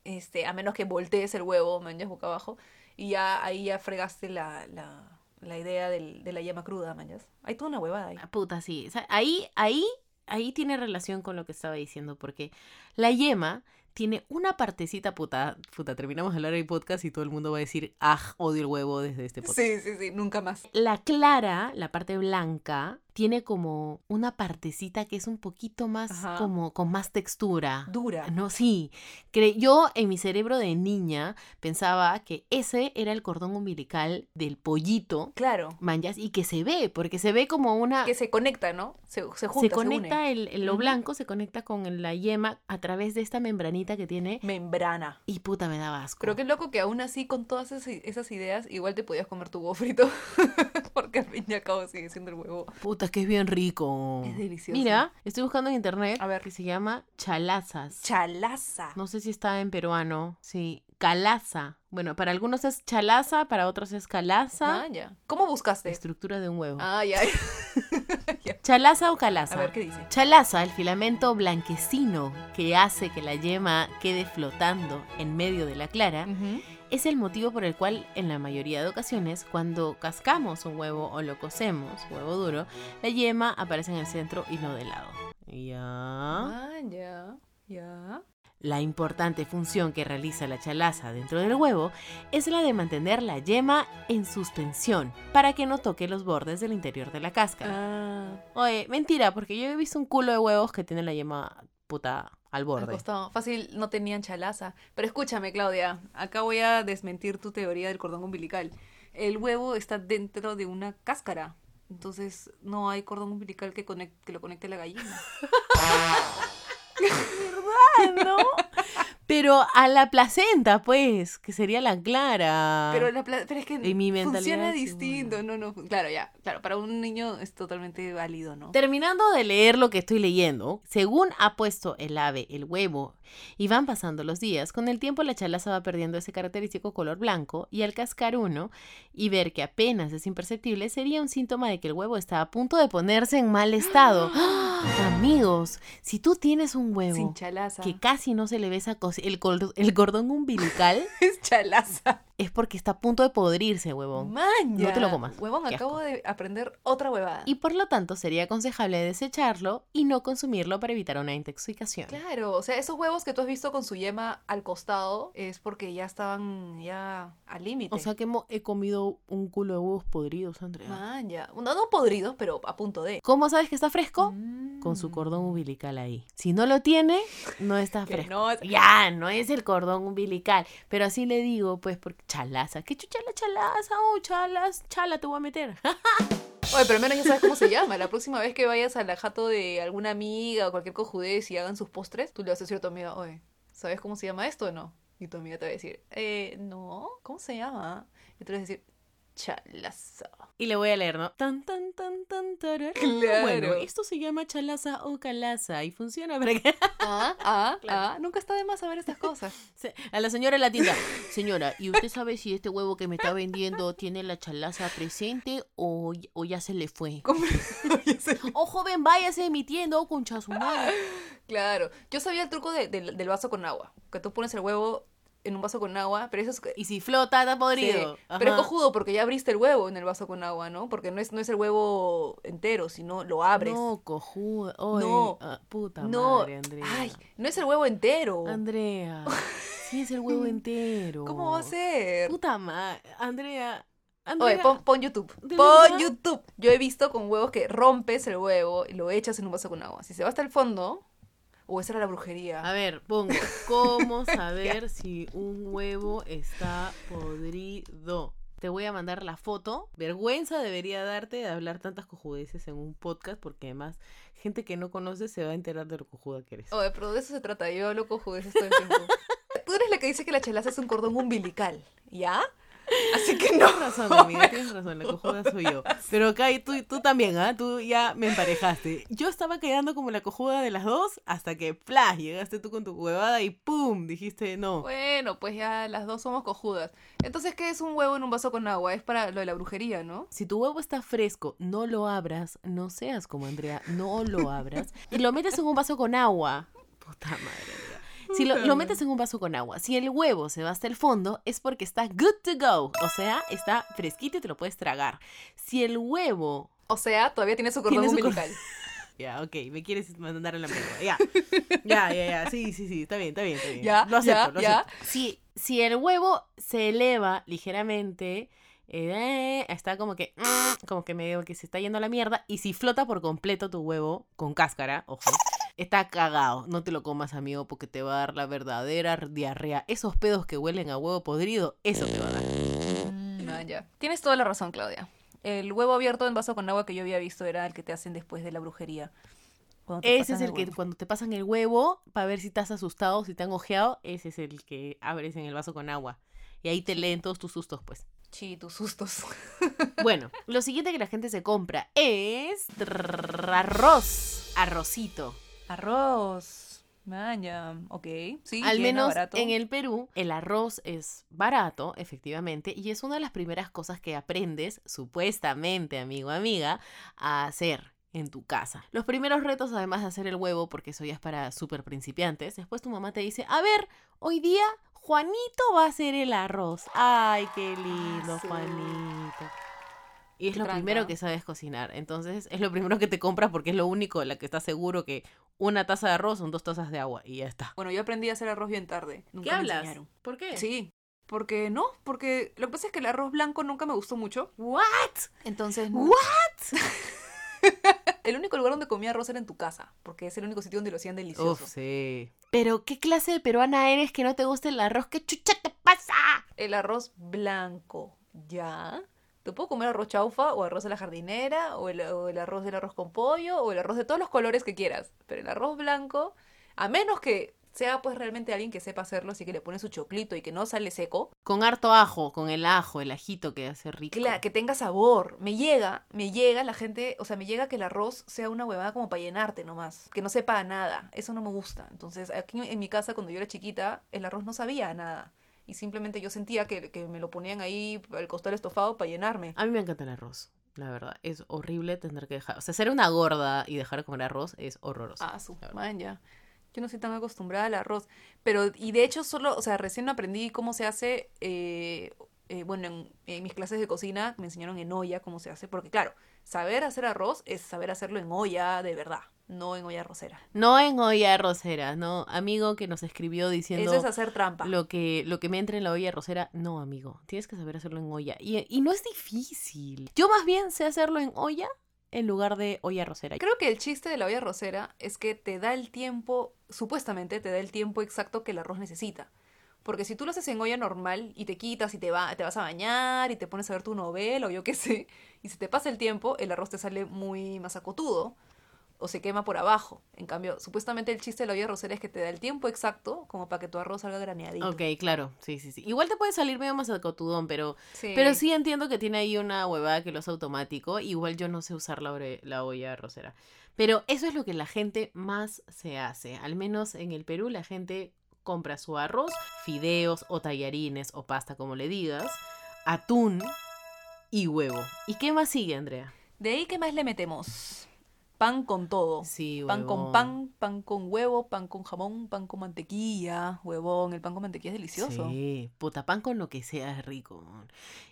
este, a menos que voltees el huevo, manjas boca abajo, y ya ahí ya fregaste la, la, la idea del- de la yema cruda, manjas. Hay toda una huevada ahí. Ah, Puta, sí. O sea, ahí, ahí, ahí tiene relación con lo que estaba diciendo, porque la yema tiene una partecita, puta, puta, terminamos de hablar del podcast y todo el mundo va a decir, ah, odio el huevo desde este podcast. Sí, sí, sí, nunca más. La clara, la parte blanca, tiene como una partecita que es un poquito más, Ajá. como, con más textura. Dura. No, sí. Cre- yo en mi cerebro de niña pensaba que ese era el cordón umbilical del pollito, Claro. manjas, y que se ve, porque se ve como una... Que se conecta, ¿no? Se, se junta, se se conecta une. el, el- lo blanco, se conecta con la yema a través de esta membranita que tiene. Membrana. Y puta, me daba asco. Pero qué loco que aún así, con todas esas, esas ideas, igual te podías comer tu huevo frito. (laughs) Porque al fin y al cabo sigue siendo el huevo. Puta, que es bien rico. Es delicioso. Mira, estoy buscando en internet A ver. que se llama chalazas. Chalaza. No sé si está en peruano. Sí, calaza. Bueno, para algunos es chalaza, para otros es calaza. Ah, ya. ¿Cómo buscaste? Estructura de un huevo. Ah, ya. (laughs) Ya. Chalaza o calaza. A ver qué dice. Chalaza, el filamento blanquecino que hace que la yema quede flotando en medio de la clara, Ujú. Es el motivo por el cual en la mayoría de ocasiones cuando cascamos un huevo o lo cocemos, huevo duro, la yema aparece en el centro y no de lado. Ya. Ah, ya, ya. La importante función que realiza la chalaza dentro del huevo es la de mantener la yema en suspensión para que no toque los bordes del interior de la cáscara. Ah, Oye, mentira, porque yo he visto un culo de huevos que tienen la yema puta al borde. Fácil, no tenían chalaza. Pero escúchame, Claudia, acá voy a desmentir tu teoría del cordón umbilical. El huevo está dentro de una cáscara. Entonces no hay cordón umbilical que, conec- que lo conecte a la gallina. (laughs) (laughs) ¿no? Pero a la placenta, pues, que sería la clara. Pero, la pero es que En mi mentalidad funciona sí, distinto. bueno. No, no. Claro, ya. Claro, para un niño es totalmente válido, ¿no? Terminando de leer lo que estoy leyendo, según ha puesto el ave el huevo y van pasando los días, con el tiempo la chalaza va perdiendo ese característico color blanco y al cascar uno y ver que apenas es imperceptible sería un síntoma de que el huevo está a punto de ponerse en mal estado. ¡Ah! (gasps) (gasps) Amigos, si tú tienes un huevo Sin chalaza. que casi no se le ve esa cos- el, el cordón umbilical, (laughs) es chalaza. Es porque está a punto de podrirse, huevón. Maña. No te lo comas. Huevón, Qué acabo de aprender otra huevada. Y por lo tanto sería aconsejable desecharlo y no consumirlo para evitar una intoxicación. Claro, o sea, esos huevos que tú has visto con su yema al costado es porque ya estaban ya al límite. O sea que hemo- he comido un culo de huevos podridos, Andrea. Man, ya. No, no podridos, pero a punto de. ¿Cómo sabes que está fresco? Mm. Con su cordón umbilical ahí. Si no lo tiene, no está (laughs) fresco. no es- Ya, no es el cordón umbilical. Pero así le digo, pues, porque chalaza. ¿Qué chucha la chalaza? Oh, chalas, chala te voy a meter. (laughs) Oye, pero al menos ya sabes cómo se llama. La próxima vez que vayas al jato de alguna amiga o cualquier cojudez y hagan sus postres, tú le vas a decir a tu amiga, oye, ¿sabes cómo se llama esto o no? Y tu amiga te va a decir, eh, no, ¿cómo se llama? Y tú le vas a decir, chalaza. Y le voy a leer, ¿no? Tan, tan, tan, tan, tarara. Claro. Bueno, esto se llama chalaza o calaza y funciona para (laughs) que... Ah, ah, Claro. ah, nunca está de más saber estas cosas. (laughs) A la señora en la tienda. Señora, ¿y usted sabe si este huevo que me está vendiendo tiene la chalaza presente o, o ya se le fue? ¿Cómo? (laughs) Oh, joven, váyase de mi tienda, oh, concha su madre. claro, yo sabía el truco de- del- del vaso con agua, que tú pones el huevo en un vaso con agua, pero eso es... Y si flota, está Sí, podrido. pero es cojudo porque ya abriste el huevo en el vaso con agua, ¿no? Porque no es, no es el huevo entero, sino lo abres. No, cojuda. Oye, No. ah, puta No, madre, Andrea. Ay, no es el huevo entero. Andrea. (laughs) Sí es el huevo entero. ¿Cómo va a ser? Puta madre. Andrea. Andrea. Oye, pon, pon YouTube. ¿De Pon verdad? YouTube. Yo he visto con huevos que rompes el huevo y lo echas en un vaso con agua. Si se va hasta el fondo, o esa era la brujería. A ver, pongo. ¿Cómo (laughs) saber si un huevo está podrido? Te voy a mandar la foto. Vergüenza debería darte de hablar tantas cojudeces en un podcast, porque además, gente que no conoce se va a enterar de lo cojuda que eres. Oye, pero de eso se trata. Yo hablo cojudeces todo el tiempo. (laughs) Tú eres la que dice que la chalaza es un cordón umbilical, ¿ya? Así que no. Tienes razón, amiga, (laughs) tienes razón, la cojuda soy yo. Pero y tú, tú también, ¿ah? Tú ya me emparejaste. Yo estaba quedando como la cojuda de las dos hasta que, ¡plas! Llegaste tú con tu huevada y ¡pum! Dijiste, no. Bueno, pues ya las dos somos cojudas. Entonces, ¿qué es un huevo en un vaso con agua? Es para lo de la brujería, ¿no? Si tu huevo está fresco, no lo abras, no seas como Andrea, no lo abras y lo metes en un vaso con agua. Puta madre. Si lo, lo metes en un vaso con agua, si el huevo se va hasta el fondo, es porque está good to go. O sea, está fresquito y te lo puedes tragar. Si el huevo O sea, todavía tiene su cordón Tiene su cor- umbilical. (laughs) Ya, ok, me quieres mandar a la mierda. Ya, (laughs) ya, ya, ya, sí, sí, sí, está bien, está bien, está bien. Ya, lo acepto, ya, lo ya. acepto. Si, si el huevo se eleva ligeramente, eh, está como que, mm, como que medio que se está yendo a la mierda. Y si flota por completo tu huevo, con cáscara, ojo, está cagado. No te lo comas, amigo, porque te va a dar la verdadera diarrea. Esos pedos que huelen a huevo podrido, eso te va a dar. Ah, ya. Tienes toda la razón, Claudia. El huevo abierto en vaso con agua que yo había visto era el que te hacen después de la brujería. Ese es pasan el que cuando te pasan el huevo, para ver si estás asustado, si te han ojeado, ese es el que abres en el vaso con agua. Y ahí te leen todos tus sustos, pues. Sí, tus sustos. (laughs) Bueno, lo siguiente que la gente se compra es arroz. Arrocito. Arroz. Maña. Ok. Sí, Al menos barato. en el Perú, el arroz es barato, efectivamente, y es una de las primeras cosas que aprendes, supuestamente, amigo, amiga, a hacer en tu casa. Los primeros retos, además de hacer el huevo, porque eso ya es para súper principiantes, después tu mamá te dice, a ver, hoy día Juanito va a hacer el arroz. Ay, qué lindo, Ah, sí. Juanito. Y es Qué lo tranca. primero que sabes cocinar. Entonces, es lo primero que te compras porque es lo único en la que estás seguro que una taza de arroz son dos tazas de agua y ya está. Bueno, yo aprendí a hacer arroz bien tarde. Nunca ¿Qué me hablas? enseñaron. ¿Por qué? Sí. Porque no, porque lo que pasa es que el arroz blanco nunca me gustó mucho. ¿What? Entonces, no. ¿What? (laughs) El único lugar donde comía arroz era en tu casa, porque es el único sitio donde lo hacían delicioso. Uf, sí. Pero, ¿qué clase de peruana eres que no te gusta el arroz? ¿Qué chucha te pasa? El arroz blanco, ¿ya? Te puedo comer arroz chaufa o arroz de la jardinera o el, o el arroz del arroz con pollo o el arroz de todos los colores que quieras. Pero el arroz blanco, a menos que sea pues realmente alguien que sepa hacerlo, así que le pone su choclito y que no sale seco, Con harto ajo, con el ajo, el ajito que hace rico. Que tenga sabor. Me llega, me llega la gente, o sea, me llega que el arroz sea una huevada como para llenarte nomás, que no sepa a nada. Eso no me gusta. Entonces, aquí en mi casa, cuando yo era chiquita, el arroz no sabía a nada. Y simplemente yo sentía que, que me lo ponían ahí al costar estofado para llenarme. A mí me encanta el arroz, la verdad. Es horrible tener que dejar... O sea, ser una gorda y dejar de comer arroz es horroroso. Ah, su man, ya. Yo no soy tan acostumbrada al arroz. Pero, y de hecho, solo, o sea, recién aprendí cómo se hace. eh, eh, bueno, en, en mis clases de cocina me enseñaron en olla cómo se hace. Porque, claro, saber hacer arroz es saber hacerlo en olla de verdad, no en olla arrocera. No en olla arrocera, ¿no? Amigo que nos escribió diciendo... Eso es hacer trampa. Lo que, lo que me entra en la olla arrocera, no, amigo. Tienes que saber hacerlo en olla. Y, y no es difícil. Yo más bien sé hacerlo en olla en lugar de olla arrocera. Creo que el chiste de la olla arrocera es que te da el tiempo, supuestamente te da el tiempo exacto que el arroz necesita. Porque si tú lo haces en olla normal y te quitas y te, va, te vas a bañar y te pones a ver tu novela o yo qué sé, y se te pasa el tiempo, el arroz te sale muy más acotudo o se quema por abajo. En cambio, supuestamente el chiste de la olla arrocera es que te da el tiempo exacto como para que tu arroz salga graneadito. Ok, claro. Sí, sí, sí. Igual te puede salir medio más acotudón, pero... Sí. Pero sí entiendo que tiene ahí una huevada que lo hace automático. Igual yo no sé usar la, la olla arrocera. Pero eso es lo que la gente más se hace. Al menos en el Perú la gente compra su arroz, fideos o tallarines o pasta como le digas, atún y huevo. ¿Y qué más sigue, Andrea? De ahí, ¿qué más le metemos? Pan con todo. Sí, Pan con pan, pan con huevo, pan con jamón, pan con mantequilla, huevón. El pan con mantequilla es delicioso. Sí, puta, pan con lo que sea es rico.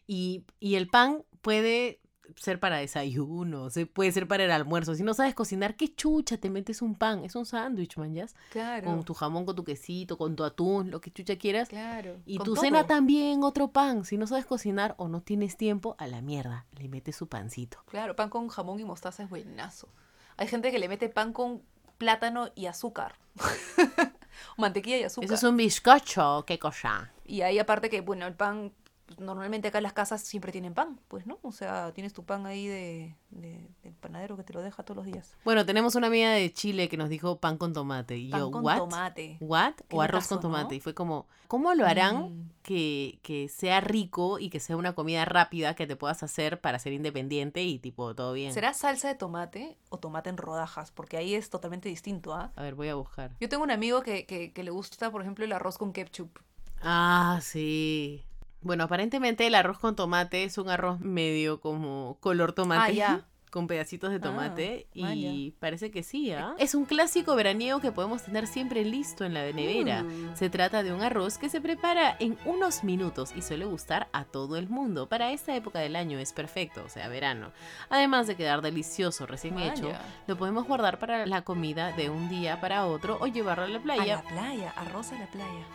Y, y el pan puede ser para desayuno, se puede ser para el almuerzo. Si no sabes cocinar, qué chucha, te metes un pan. Es un sándwich, man, ¿ya? Claro. Con tu jamón, con tu quesito, con tu atún, lo que chucha quieras. Claro. Y con tu todo. cena también, otro pan. Si no sabes cocinar o no tienes tiempo, a la mierda, le metes su pancito. Claro, pan con jamón y mostaza es buenazo. Hay gente que le mete pan con plátano y azúcar. (laughs) Mantequilla y azúcar. Eso es un bizcocho, qué cosa. Y ahí aparte que, bueno, el pan, pues, normalmente acá en las casas siempre tienen pan, pues, ¿no? O sea, tienes tu pan ahí de, de- del panadero que te lo deja todos los días. Bueno, tenemos una amiga de Chile que nos dijo pan con tomate. Y Pan yo, con ¿what? tomate. ¿What? O arroz con tomate. ¿no? Y fue como, ¿cómo lo harán Mm. que, que sea rico y que sea una comida rápida que te puedas hacer para ser independiente y tipo todo bien? ¿Será salsa de tomate o tomate en rodajas? Porque ahí es totalmente distinto, ¿ah? A ver, voy a buscar. Yo tengo un amigo que, que, que le gusta, por ejemplo, el arroz con ketchup. Ah, sí. Bueno, aparentemente el arroz con tomate es un arroz medio como color tomate. Ah, ya. (laughs) Con pedacitos de tomate Ah, y parece que sí, ¿ah? Es un clásico veraniego que podemos tener siempre listo en la nevera. Mm. Se trata de un arroz que se prepara en unos minutos y suele gustar a todo el mundo. Para esta época del año es perfecto, o sea, verano. Además de quedar delicioso recién hecho, lo podemos guardar para la comida de un día para otro o llevarlo a la A playa. la playa, arroz a la playa.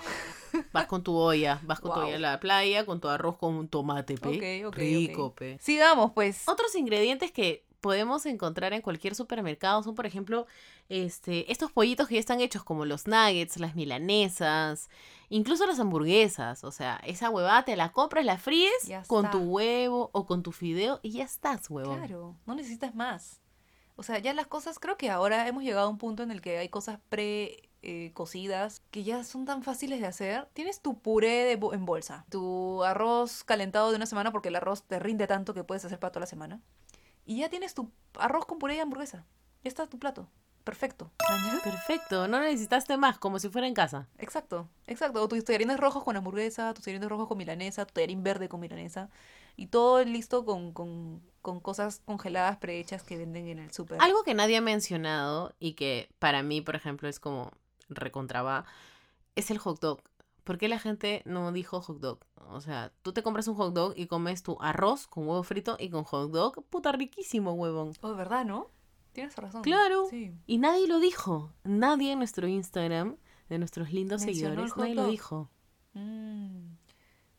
Vas con tu olla, vas con tu olla a la playa, con tu arroz con un tomate, pe. Ok, ok, Rico, ok. pe. Sigamos, pues. Otros ingredientes que podemos encontrar en cualquier supermercado son, por ejemplo, este, estos pollitos que ya están hechos, como los nuggets, las milanesas, incluso las hamburguesas. O sea, esa huevada te la compras, la fríes Ya con está. tu huevo o con tu fideo y ya estás, huevón. Claro, no necesitas más. O sea, ya las cosas, creo que ahora hemos llegado a un punto en el que hay cosas pre eh, cocidas que ya son tan fáciles de hacer. Tienes tu puré de bo- en bolsa, tu arroz calentado de una semana porque el arroz te rinde tanto que puedes hacer para toda la semana. Y ya tienes tu arroz con puré y hamburguesa. Ya está tu plato. Perfecto. Perfecto, no necesitaste más, como si fuera en casa. Exacto, exacto. O tus tallarines rojos con hamburguesa, tus tallarines rojos con milanesa, tu tallarín verde con milanesa. Y todo listo con, con, con cosas congeladas prehechas que venden en el súper. Algo que nadie ha mencionado y que para mí, por ejemplo, es como recontraba, es el hot dog. ¿Por qué la gente no dijo hot dog? O sea, tú te compras un hot dog y comes tu arroz con huevo frito y con hot dog. Puta, riquísimo, huevón. Oh, ¿verdad, no? Tienes razón. Claro. Sí. Y nadie lo dijo. Nadie en nuestro Instagram, de nuestros lindos Mencionó seguidores, nadie lo dijo. Mm.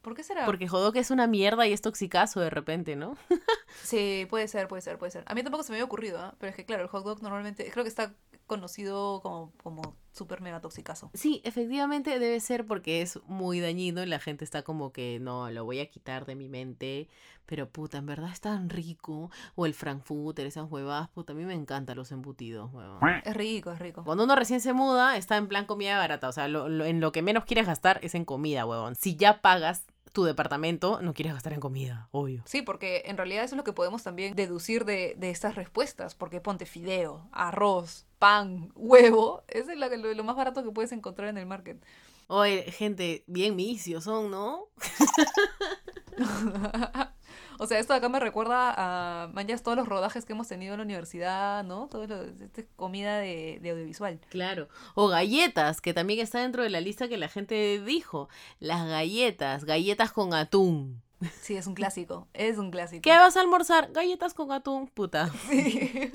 ¿Por qué será? Porque hot dog es una mierda y es toxicazo de repente, ¿no? (laughs) Sí, puede ser, puede ser, puede ser. A mí tampoco se me había ocurrido, ¿ah? pero es que claro, el hot dog normalmente creo que está conocido como, como súper mega toxicazo. Sí, efectivamente debe ser porque es muy dañino y la gente está como que no, lo voy a quitar de mi mente, pero puta, en verdad es tan rico. O el frankfurter, esas huevadas, puta, a mí me encantan los embutidos, huevón. Es rico, es rico. Cuando uno recién se muda, está en plan comida barata. O sea, lo- lo- en lo que menos quieres gastar es en comida, huevón. Si ya pagas tu departamento, no quieres gastar en comida, obvio. Sí, porque en realidad eso es lo que podemos también deducir de, de estas respuestas, porque ponte fideo, arroz, pan, huevo, es la- lo, lo más barato que puedes encontrar en el market. Oye, gente, bien misios son, ¿no? (laughs) o sea, esto de acá me recuerda a manjas todos los rodajes que hemos tenido en la universidad, ¿no? Todo lo, esta comida de, de audiovisual. Claro. O galletas, que también está dentro de la lista que la gente dijo. Las galletas, galletas con atún. Sí, es un clásico, es un clásico. ¿Qué vas a almorzar? Galletas con atún, puta. (laughs) Sí.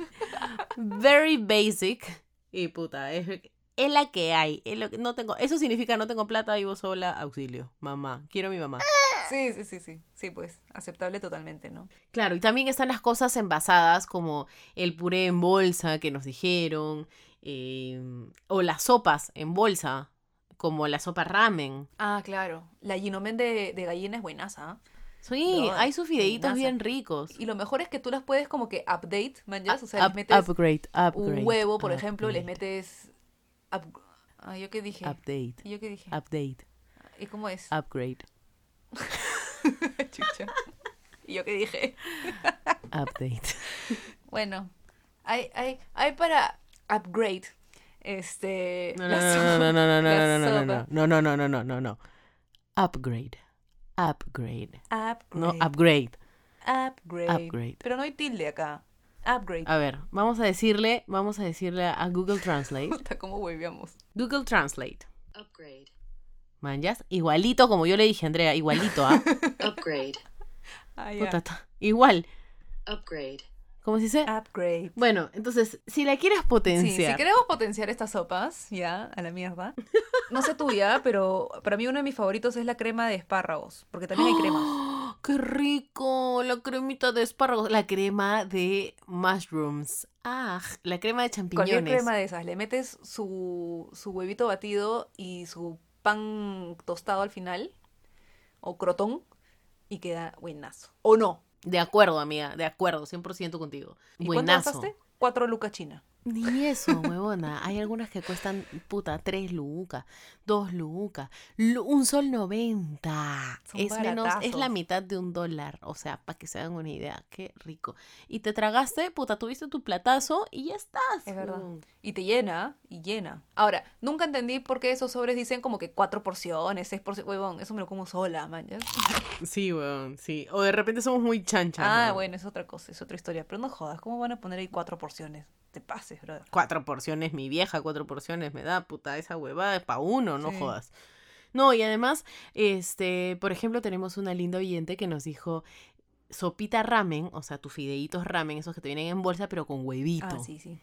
Very basic. Y puta, es, es la que hay. Lo que, no tengo, eso significa no tengo plata, vivo sola, auxilio. Mamá, quiero a mi mamá. sí, sí, sí, sí, sí, pues, aceptable totalmente, ¿no? Claro, y también están las cosas envasadas como el puré en bolsa que nos dijeron, eh, o las sopas en bolsa, como la sopa ramen. Ah, claro, la ginomen de, de gallina es buenaza, ¿ah? Sí, hay sus videitos bien ricos. Y lo mejor es que tú las puedes como que update, manjas, o sea, Up- les metes upgrade, upgrade, un huevo, por ejemplo, les metes... up- Ah, ¿yo qué dije? Update, ¿Y yo qué dije? update, ¿Y cómo es? upgrade, Chucha. ¿Y yo qué dije? update. Bueno, hay, hay, hay para upgrade, este... No, no, no, no, no, no, no, la no, no, sopa. no, no, no, no, no, no, no. Upgrade, upgrade, Upgrade. no upgrade. Upgrade. Upgrade. Pero no hay tilde acá. Upgrade. A ver, vamos a decirle, vamos a decirle a Google Translate. (laughs) ¿cómo hueveamos? Google Translate. Upgrade. Manjas, igualito como yo le dije a Andrea, igualito, ¿ah? (laughs) Upgrade. Ah, igual. Upgrade. ¿Cómo se dice? Upgrade. Bueno, entonces, si la quieres Sí, si potenciar. queremos potenciar estas sopas, ya, a la mierda. No sé tuya, (laughs) pero para mí uno de mis favoritos es la crema de espárragos, porque también hay cremas. ¡Oh, ¡Qué rico! La cremita de espárragos. La crema de mushrooms. ¡Ah! La crema de champiñones. Cualquier crema de esas, le metes su, su huevito batido y su pan tostado al final, o crotón, y queda buenazo. ¿O no? De acuerdo, amiga. De acuerdo, 100% contigo. ¿Y cuánto Buenazo. gastaste? Cuatro lucas china. Ni eso, huevona. Hay algunas que cuestan, puta, 3 lucas, 2 lucas, lu- un sol 90. Son es menos, es la mitad de un dólar. O sea, para que se hagan una idea. Qué rico. Y te tragaste, puta, tuviste tu platazo y ya estás. Es verdad. huevón. Y te llena, y llena. Ahora, nunca entendí por qué esos sobres dicen como que cuatro porciones, seis porciones. Huevón, eso me lo como sola, man. Sí, weón, sí. O de repente somos muy chanchas. Ah, bueno, es otra cosa, es otra historia. Pero no jodas, ¿cómo van a poner ahí cuatro porciones? Te pases, brother. Cuatro porciones, mi vieja, cuatro porciones me da, puta, esa huevada es pa' uno, no Sí. jodas. No, y además, este, por ejemplo, tenemos una linda oyente que nos dijo sopita ramen, o sea, tus fideitos ramen, esos que te vienen en bolsa, pero con huevito. Ah, sí, sí.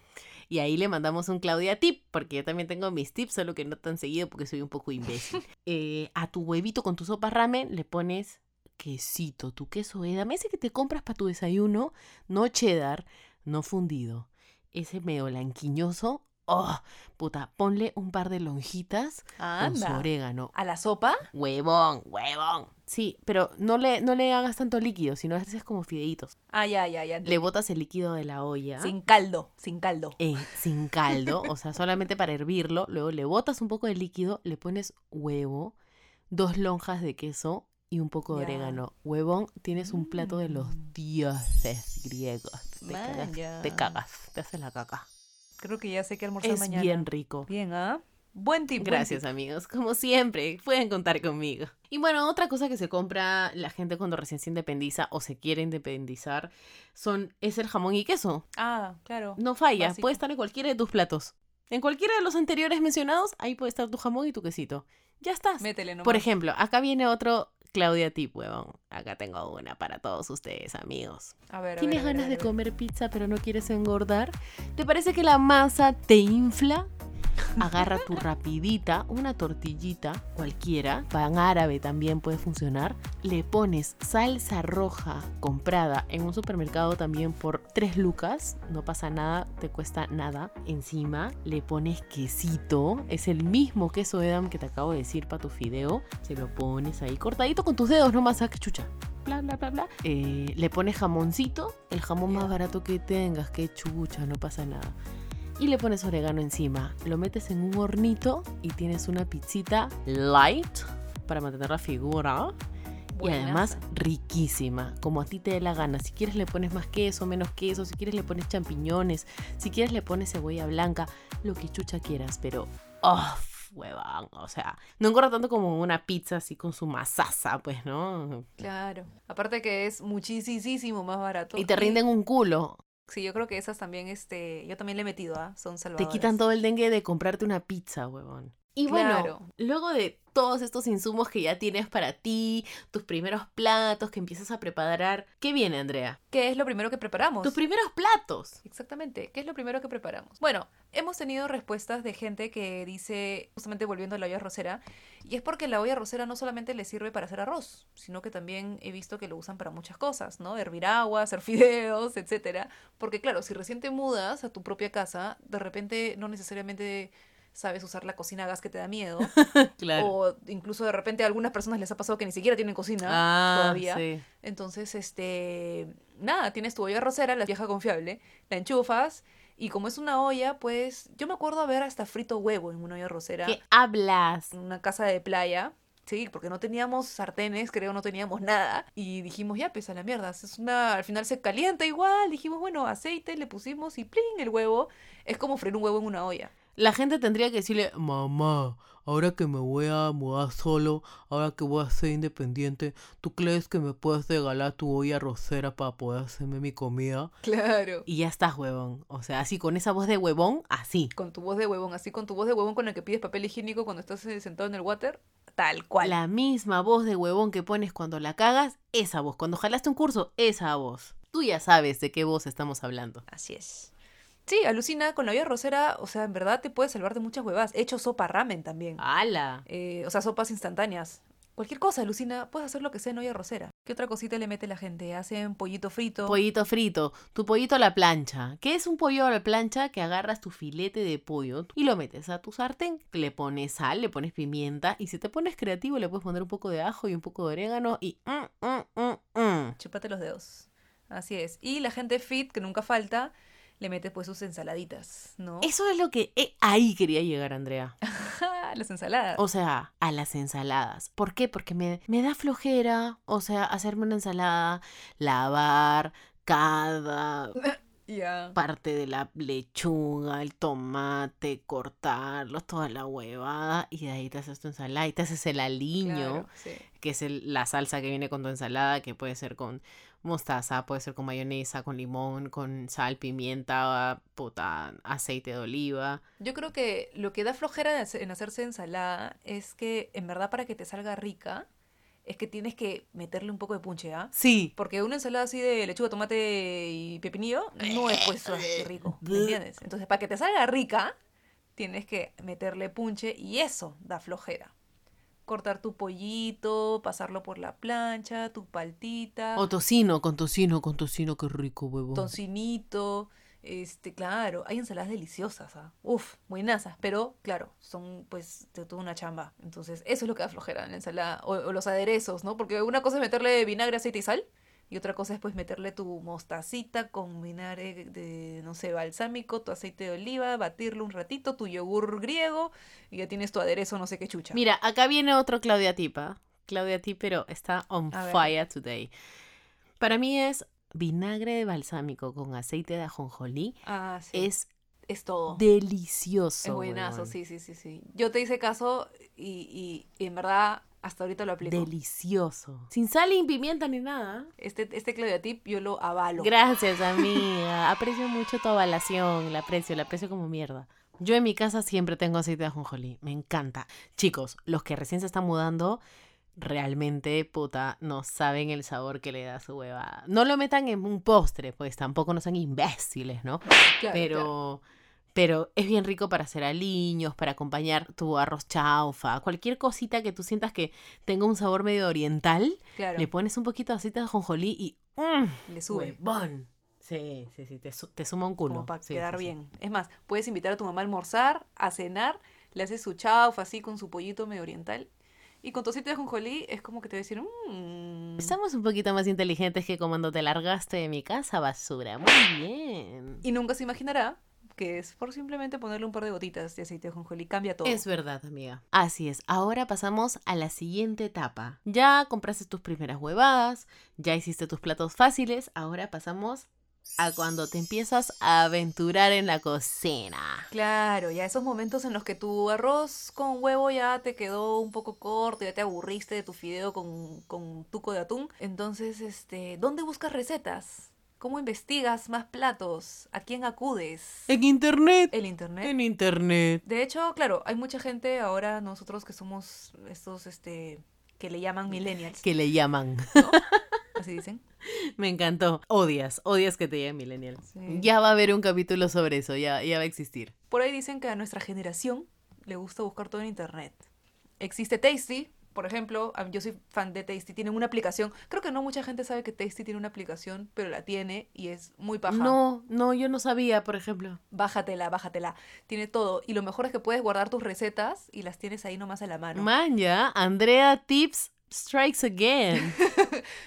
Y ahí le mandamos un Claudia tip, porque yo también tengo mis tips, solo que no tan seguido porque soy un poco imbécil. (laughs) Eh, a tu huevito con tu sopa ramen le pones quesito, tu queso edam, ese que te compras para tu desayuno, no cheddar, no fundido, ese medio blanquiñoso. Oh, puta, ponle un par de lonjitas con su orégano. ¿A la sopa? Huevón, huevón. Sí, pero no le, no le hagas tanto líquido, sino haces como fideitos. Ah, ya, ya, ya. Le botas el líquido de la olla. Sin caldo, sin caldo. eh, sin caldo, o sea, solamente para hervirlo. Luego le botas un poco de líquido, le pones huevo, dos lonjas de queso y un poco de orégano. Huevón, tienes un plato de los Mm. dioses griegos. Te cagas, Vaya. te cagas, te haces la caca. Creo que ya sé que almorzar Es mañana. bien rico. Bien, ¿ah? Buen tip. buen Gracias tip. amigos, como siempre, pueden contar conmigo. Y bueno, otra cosa que se compra la gente cuando recién se independiza o se quiere independizar son, es el jamón y queso. Ah, claro. No falla, Básico. puede estar en cualquiera de tus platos. En cualquiera de los anteriores mencionados, ahí puede estar tu jamón y tu quesito. Ya estás. Métele nomás. Por ejemplo, acá viene otro Claudia Tip, huevón. Acá tengo una para todos ustedes, amigos. A ver, a ¿Tienes ver, a ver, ganas de comer pizza pero no quieres engordar? ¿Te parece que la masa te infla? Agarra tu rapidita, una tortillita cualquiera, pan árabe también puede funcionar. Le pones salsa roja comprada en un supermercado también por 3 lucas, no pasa nada, te cuesta nada. Encima le pones quesito, es el mismo queso Edam que te acabo de decir para tu fideo. Se lo pones ahí cortadito con tus dedos, no más, que chucha bla, bla, bla, bla. Eh, le pones jamoncito, el jamón más Ya. barato que tengas, que chucha, no pasa nada. Y le pones orégano encima. Lo metes en un hornito y tienes una pizzita light para mantener la figura. Y además riquísima, como a ti te dé la gana. Si quieres le pones más queso, menos queso, si quieres le pones champiñones, si quieres le pones cebolla blanca, lo que chucha quieras, pero ¡oh! huevón, o sea, no engorda tanto como una pizza así con su masaza, pues, ¿no? Claro. Aparte que es muchísimo más barato. Y te rinden un culo. Sí, yo creo que esas también, este, yo también le he metido, ¿ah? Son Te salvadoras. quitan todo el dengue de comprarte una pizza, huevón. Y bueno, Claro. luego de todos estos insumos que ya tienes para ti, tus primeros platos que empiezas a preparar, ¿qué viene, Andrea? ¿Qué es lo primero que preparamos? Tus primeros platos. Exactamente. ¿Qué es lo primero que preparamos? Bueno, hemos tenido respuestas de gente que dice, justamente volviendo a la olla rosera, y es porque la olla rosera no solamente le sirve para hacer arroz, sino que también he visto que lo usan para muchas cosas, ¿no? Hervir agua, hacer (laughs) fideos, etcétera. Porque claro, si recién te mudas a tu propia casa, de repente no necesariamente sabes usar la cocina a gas que te da miedo. (laughs) Claro. O incluso de repente a algunas personas les ha pasado que ni siquiera tienen cocina ah, todavía. sí. Entonces, este, nada, tienes tu olla rosera, la vieja confiable, la enchufas y como es una olla, pues yo me acuerdo haber hasta frito huevo en una olla rosera ¿Qué hablas? en una casa de playa. Sí, porque no teníamos sartenes, creo, no teníamos nada. Y dijimos, ya, pues a la mierda. Es una, al final se calienta igual. Dijimos, bueno, aceite, le pusimos y plin, el huevo. Es como freír un huevo en una olla. La gente tendría que decirle, mamá, ahora que me voy a mudar solo, ahora que voy a ser independiente, ¿tú crees que me puedes regalar tu olla rosera para poder hacerme mi comida? Claro. Y ya estás, huevón. O sea, así con esa voz de huevón, así. Con tu voz de huevón, así con tu voz de huevón con la que pides papel higiénico cuando estás eh, sentado en el water. Tal cual. La misma voz de huevón que pones cuando la cagas, esa voz. Cuando jalaste un curso, esa voz. Tú ya sabes de qué voz estamos hablando. Así es. Sí, alucina, con la olla rosera, o sea, en verdad te puede salvar de muchas huevas. He hecho sopa ramen también. ¡Hala! Eh, o sea, sopas instantáneas. Cualquier cosa, alucina, puedes hacer lo que sea en olla rosera. ¿Qué otra cosita le mete la gente? Hacen pollito frito. Pollito frito, tu pollito a la plancha. ¿Qué es un pollo a la plancha? Que agarras tu filete de pollo y lo metes a tu sartén. Le pones sal, le pones pimienta y si te pones creativo le puedes poner un poco de ajo y un poco de orégano y... mm, mm, mm, mm. Chúpate los dedos. Así es. Y la gente fit, que nunca falta, le mete pues sus ensaladitas, ¿no? Eso es lo que... eh, ahí quería llegar, Andrea. (laughs) Las ensaladas. O sea, a las ensaladas. ¿Por qué? Porque me, me da flojera, o sea, hacerme una ensalada, lavar cada (laughs) parte de la lechuga, el tomate, cortarlos, toda la huevada, y de ahí te haces tu ensalada y te haces el aliño, Claro, sí. que es el- la salsa que viene con tu ensalada, que puede ser con mostaza, puede ser con mayonesa, con limón, con sal, pimienta, puta, aceite de oliva. Yo creo que lo que da flojera en hacer- en hacerse ensalada es que, en verdad, para que te salga rica, es que tienes que meterle un poco de punche, ¿ah? Sí. Porque una ensalada así de lechuga, tomate y pepinillo no es pues así rico, ¿me entiendes? (laughs) Entonces, para que te salga rica, tienes que meterle punche y eso da flojera. Cortar tu pollito, pasarlo por la plancha, tu paltita, O tocino, con tocino, con tocino, qué rico, huevo. tocinito, este, claro, hay ensaladas deliciosas, ¿ah? Uf, buenasas, pero claro, son pues de toda una chamba. Entonces, eso es lo que da flojera en la ensalada, o, o los aderezos, ¿no? Porque una cosa es meterle vinagre, aceite y sal, y otra cosa es pues meterle tu mostacita con vinagre de, no sé, balsámico, tu aceite de oliva, batirlo un ratito, tu yogur griego, y ya tienes tu aderezo, no sé qué chucha. Mira, acá viene otro Claudia Tipa. Claudia Tipa, pero está on A ver. fire today. Para mí es vinagre de balsámico con aceite de ajonjolí. Ah, sí. Es es todo. delicioso. Es buenazo, sí, sí, sí, sí. Yo te hice caso y, y- y en verdad hasta ahorita lo aplico. Delicioso. Sin sal y pimienta ni nada. Este, este Claudia Tip yo lo avalo. Gracias, amiga. (laughs) Aprecio mucho tu avalación. La aprecio, la aprecio como mierda. Yo en mi casa siempre tengo aceite de ajonjolí. Me encanta. Chicos, los que recién se están mudando, realmente, puta, no saben el sabor que le da su huevada. No lo metan en un postre, pues tampoco no sean imbéciles, ¿no? Claro, pero, claro. Pero es bien rico para hacer aliños, para acompañar tu arroz chaufa, cualquier cosita que tú sientas que tenga un sabor medio oriental, Claro, le pones un poquito de aceite de ajonjolí y ¡mm! le sube. Huevón. Sí, sí, sí, te, su- te suma un culo. Como para Sí, quedar sí, sí. bien. Es más, puedes invitar a tu mamá a almorzar, a cenar, le haces su chaufa así con su pollito medio oriental. Y con tu aceite de ajonjolí es como que te va a decir, mmm. Estamos un poquito más inteligentes que cuando te largaste de mi casa, basura. Muy bien. Y nunca se imaginará que es por simplemente ponerle un par de gotitas de aceite de ajonjolí. Cambia todo. Es verdad, amiga. Así es. Ahora pasamos a la siguiente etapa. Ya compraste tus primeras huevadas, ya hiciste tus platos fáciles. Ahora pasamos a cuando te empiezas a aventurar en la cocina. Claro, ya esos momentos en los que tu arroz con huevo ya te quedó un poco corto, ya te aburriste de tu fideo con, con tuco de atún. Entonces, este, ¿dónde buscas recetas? ¿Cómo investigas más platos? ¿A quién acudes? En internet. El internet. En internet. De hecho, claro, hay mucha gente ahora, nosotros que somos estos, este, que le llaman millennials, Que le llaman. (laughs) así dicen. Me encantó. Odias, odias que te llamen millennial. Sí. Ya va a haber un capítulo sobre eso, ya, ya va a existir. Por ahí dicen que a nuestra generación le gusta buscar todo en internet. Existe Tasty, por ejemplo, yo soy fan de Tasty, tienen una aplicación. Creo que no mucha gente sabe que Tasty tiene una aplicación, pero la tiene y es muy paja. No, no, yo no sabía, por ejemplo. Bájatela, bájatela. Tiene todo. Y lo mejor es que puedes guardar tus recetas y las tienes ahí nomás a la mano. Man, ya, Andrea Tips Strikes Again. (laughs)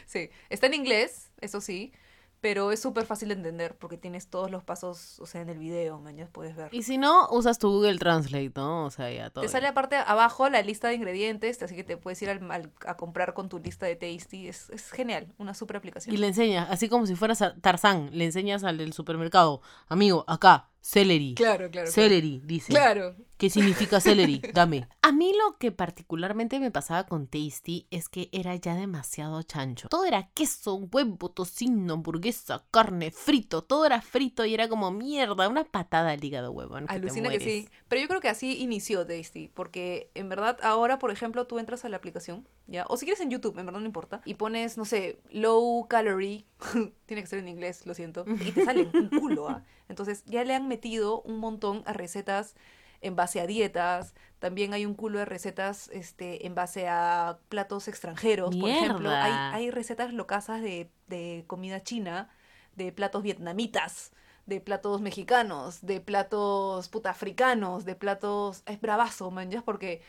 Sí, está en inglés, eso sí, pero es súper fácil de entender porque tienes todos los pasos, o sea, en el video, mañana puedes ver. y si no, usas tu Google Translate, ¿no? O sea, ya todo. Te sale aparte abajo la lista de ingredientes, así que te puedes ir al- al- a comprar con tu lista de Tasty. Es, es genial, una super aplicación. Y le enseñas, así como si fueras a Tarzán, le enseñas al del supermercado. Amigo, acá, celery. Claro, claro. Celery, dice. Claro. ¿Qué significa celery? (laughs) Dame. A mí lo que particularmente me pasaba con Tasty es que era ya demasiado chancho. Todo era queso, huevo, tocino, hamburguesa, carne, frito. Todo era frito y era como mierda. Una patada al hígado, huevón. que te Alucina que sí. Pero yo creo que así inició Tasty, porque en verdad ahora, por ejemplo, tú entras a la aplicación, ¿ya? O si quieres en YouTube, en verdad no importa, y pones, no sé, low calorie, (laughs) tiene que ser en inglés, lo siento, y te salen un culo, ¿ah? Entonces ya le han metido un montón a recetas en base a dietas, también hay un culo de recetas este, en base a platos extranjeros, por ejemplo, hay, Mierda. hay recetas locasas de, de comida china, de platos vietnamitas, de platos mexicanos, de platos puta africanos, de platos... Es bravazo, man, ya, porque...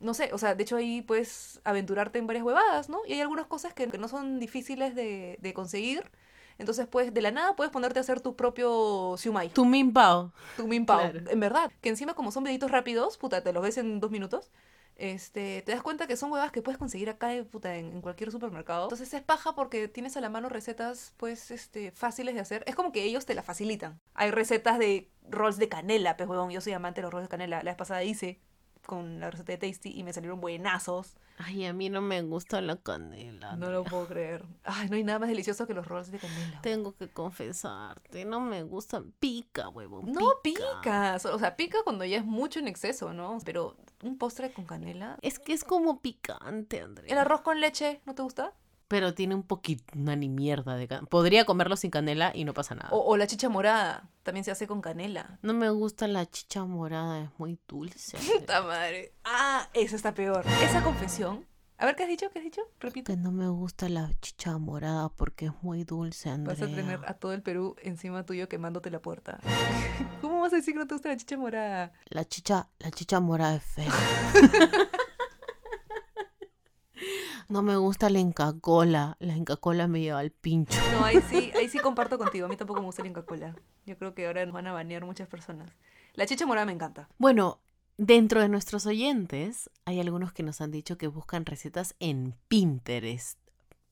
No sé, o sea, de hecho ahí puedes aventurarte en varias huevadas, ¿no? Y hay algunas cosas que, no son difíciles de, de conseguir. Entonces, pues, de la nada puedes ponerte a hacer tu propio siumai, Tu min pao. tu min pao. Claro. En verdad, que encima como son videitos rápidos, puta, te los ves en dos minutos. Este, te das cuenta que son huevas que puedes conseguir acá eh, puta, en, en cualquier supermercado. Entonces es paja porque tienes a la mano recetas pues este, fáciles de hacer. Es como que ellos te la facilitan. Hay recetas de rolls de canela, pues huevón, yo soy amante de los rolls de canela. La vez pasada hice con la receta de Tasty y me salieron buenazos. Ay, a mí no me gusta la canela. No lo puedo creer. Ay, no hay nada más delicioso que los rolls de canela. Tengo que confesarte, no me gusta. Pica, huevo. No pica. O sea, pica cuando ya es mucho en exceso, ¿no? Pero un postre con canela. Es que es como picante, Andrea. ¿El arroz con leche no te gusta? Pero tiene un poquito, una ni mierda de canela. Podría comerlo sin canela y no pasa nada. O, o la chicha morada. También se hace con canela. No me gusta la chicha morada, es muy dulce. (laughs) Puta madre. Ah, esa está peor. Esa confesión. A ver, ¿qué has dicho? ¿Qué has dicho? Repito. que no me gusta la chicha morada porque es muy dulce, Andrea. Vas a tener a todo el Perú encima tuyo quemándote la puerta. (laughs) ¿Cómo vas a decir que no te gusta la chicha morada? La chicha, la chicha morada es fea. (laughs) no me gusta la Inca Cola. La Inca Cola me lleva al pincho. No, ahí sí, ahí sí comparto contigo. A mí tampoco me gusta la Inca Cola. Yo creo que ahora nos van a banear muchas personas. La chicha morada me encanta. Bueno, dentro de nuestros oyentes hay algunos que nos han dicho que buscan recetas en Pinterest.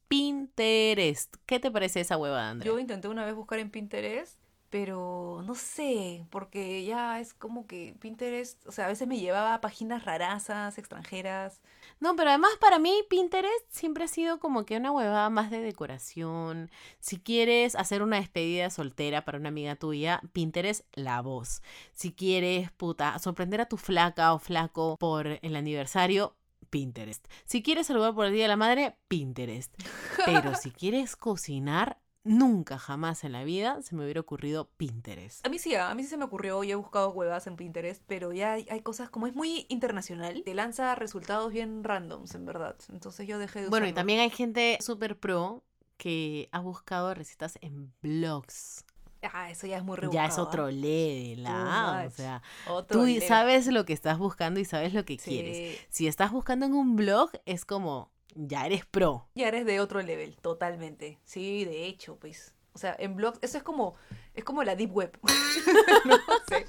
Pinterest. ¿Qué te parece esa hueva, Andrea? Yo intenté una vez buscar en Pinterest Pero no sé, porque ya es como que Pinterest, o sea, a veces me llevaba a páginas rarazas, extranjeras. No, pero además para mí Pinterest siempre ha sido como que una huevada más de decoración. Si quieres hacer una despedida soltera para una amiga tuya, Pinterest la voz. Si quieres, puta, sorprender a tu flaca o flaco por el aniversario, Pinterest. Si quieres saludar por el Día de la Madre, Pinterest. (laughs) Pero si quieres cocinar, nunca jamás en la vida se me hubiera ocurrido Pinterest. A mí sí, a mí sí se me ocurrió y he buscado huevas en Pinterest, pero ya hay, hay cosas como es muy internacional, te lanza resultados bien randoms, en verdad. Entonces yo dejé de Bueno, y también hay gente súper pro que ha buscado recetas en blogs. Ah, eso ya es muy Ya rebuscado. es otro ¿ah? level, Too ah, o sea, Otro tú level. sabes lo que estás buscando y sabes lo que Sí. quieres. Si estás buscando en un blog, es como, ya eres pro. Ya eres de otro level, totalmente. Sí, de hecho, pues. O sea, en blogs, eso es como, es como la deep web. (laughs) no sé.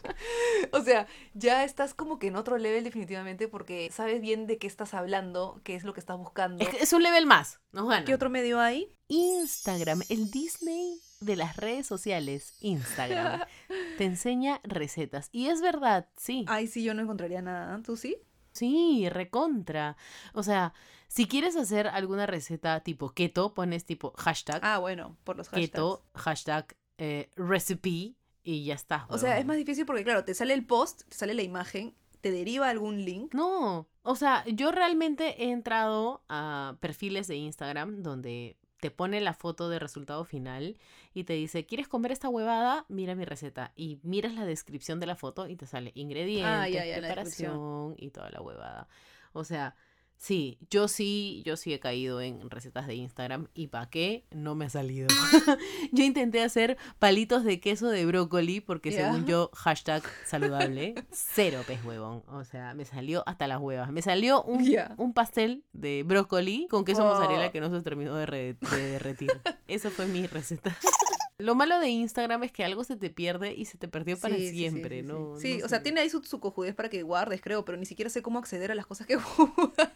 O sea, ya estás como que en otro level definitivamente porque sabes bien de qué estás hablando, qué es lo que estás buscando. Es, es un level más, nos gana. ¿Qué otro medio hay? Instagram, el Disney de las redes sociales, Instagram, (laughs) te enseña recetas. Y es verdad, sí. Ay, sí, yo no encontraría nada. ¿Tú sí? Sí, recontra. O sea, si quieres hacer alguna receta tipo keto, pones tipo hashtag Ah, bueno, por los hashtags. keto, hashtag eh, recipe y ya está. O sea, es más difícil porque, claro, te sale el post, te sale la imagen, te deriva algún link. No, o sea, yo realmente he entrado a perfiles de Instagram donde te pone la foto de resultado final y te dice, ¿quieres comer esta huevada? Mira mi receta. Y miras la descripción de la foto y te sale ingredientes, Ah, ya, ya, preparación y toda la huevada. O sea, sí, yo sí, yo sí he caído en recetas de Instagram y ¿para qué? No me ha salido. (laughs) yo intenté hacer palitos de queso de brócoli porque según yo, hashtag saludable, (laughs) cero pez huevón. O sea, me salió hasta las huevas. Me salió un, un pastel de brócoli con queso Oh. mozzarella que no se terminó de, re- de derretir. Eso fue mi receta. (laughs) Lo malo de Instagram es que algo se te pierde y se te perdió para Sí, siempre, sí, sí. ¿no? Sí, no o sea, tiene ahí su, su cojudez para que guardes, creo, pero ni siquiera sé cómo acceder a las cosas que (laughs) guardas.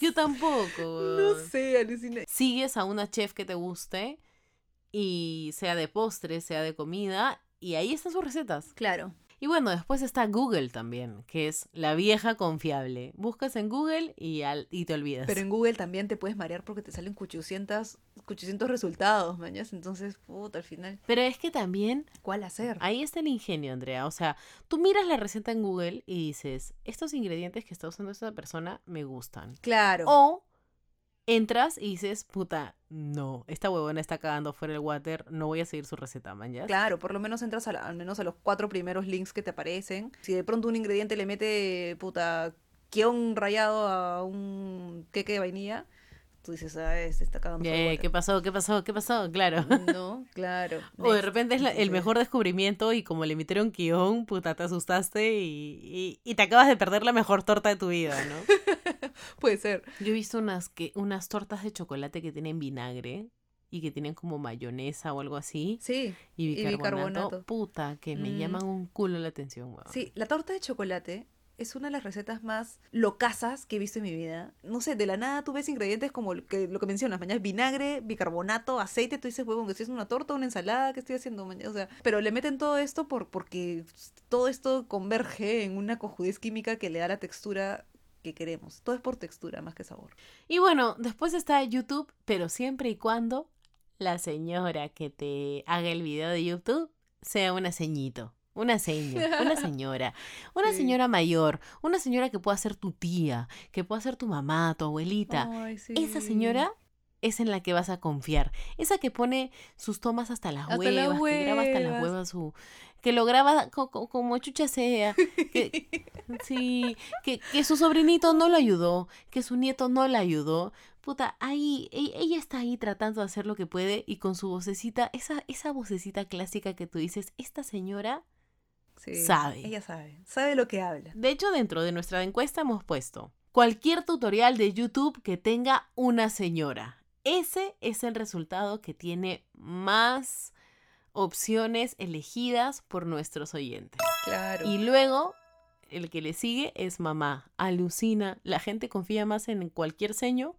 Yo tampoco. No sé, alucina. Sigues a una chef que te guste y sea de postre, sea de comida y ahí están sus recetas. Claro. Y bueno, después está Google también, que es la vieja confiable. Buscas en Google y, al, y te olvidas. Pero en Google también te puedes marear porque te salen 800, 800 resultados, mañas. Entonces, puta, al final, Pero es que también ¿cuál hacer? ahí está el ingenio, Andrea. O sea, tú miras la receta en Google y dices, estos ingredientes que está usando esta persona me gustan. Claro. O entras y dices, puta, no, esta huevona está cagando fuera el water, no voy a seguir su receta, man, ¿ya? Claro, por lo menos entras a la- al menos a los cuatro primeros links que te aparecen. Si de pronto un ingrediente le mete, puta, guion rayado a un queque de vainilla, tú dices, ah, este está cagando fuera Eh, ¿Qué pasó? ¿Qué pasó? ¿Qué pasó? Claro. No, claro. (laughs) O de repente es la- el mejor descubrimiento y como le metieron guion, puta, te asustaste y, y, y te acabas de perder la mejor torta de tu vida, ¿no? (laughs) (laughs) Puede ser. Yo he visto unas, que, unas tortas de chocolate que tienen vinagre y que tienen como mayonesa o algo así Sí, y y bicarbonato. bicarbonato. Puta, que me Mm. llaman un culo la atención, weón. sí. La torta de chocolate es una de las recetas más locasas que he visto en mi vida. No sé, de la nada tú ves ingredientes como lo que, lo que mencionas, mañana vinagre, bicarbonato, aceite, tú dices, huevón, que estoy haciendo una torta, una ensalada, ¿qué estoy haciendo mañana? O sea, pero le meten todo esto por, porque todo esto converge en una cojudez química que le da la textura que queremos. Todo es por textura más que sabor. Y bueno, después está YouTube, pero siempre y cuando la señora que te haga el video de YouTube sea una ceñito. Una seña, una (laughs) señora, una Sí. señora mayor, una señora que pueda ser tu tía, que pueda ser tu mamá, tu abuelita. Ay, sí. Esa señora es en la que vas a confiar. Esa que pone sus tomas hasta las Hasta huevas, que graba hasta las huevas. su... Que lo graba co- co- como chucha sea. Que, (laughs) sí, que, que su sobrinito no lo ayudó, que su nieto no la ayudó. Puta, ahí, e- ella está ahí tratando de hacer lo que puede y con su vocecita, esa, esa vocecita clásica que tú dices, esta señora Sí, sabe. Ella sabe. Sabe lo que habla. De hecho, dentro de nuestra encuesta hemos puesto cualquier tutorial de YouTube que tenga una señora. Ese es el resultado que tiene más opciones elegidas por nuestros oyentes. Claro. Y luego, el que le sigue es mamá. Alucina. La gente confía más en cualquier seño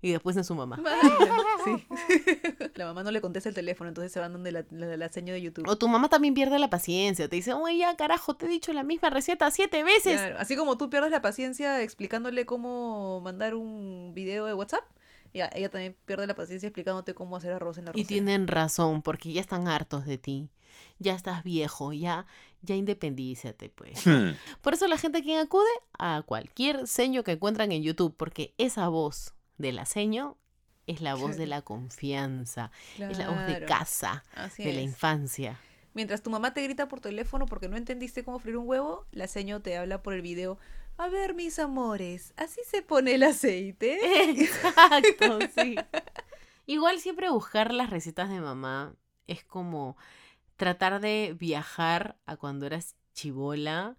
y después en su mamá. (laughs) Sí. (laughs) La mamá no le contesta el teléfono, entonces se van donde la, la, la seño de YouTube. O tu mamá también pierde la paciencia. Te dice, oye, ya carajo, te he dicho la misma receta siete veces. Claro, Así como tú pierdes la paciencia explicándole cómo mandar un video de WhatsApp, ya, ella también pierde la paciencia explicándote cómo hacer arroz en la Y arrocera. tienen razón, porque ya están hartos de ti. Ya estás viejo, ya, ya independízate, pues. Hmm. Por eso la gente quien acude a cualquier seño que encuentran en YouTube, porque esa voz de la seño es la voz de la confianza, es la voz de Claro, casa, así de la infancia. Mientras tu mamá te grita por teléfono porque no entendiste cómo freír un huevo, la seño te habla por el video. A ver, mis amores, así se pone el aceite. (laughs) Exacto, sí. Igual siempre buscar las recetas de mamá es como tratar de viajar a cuando eras chivola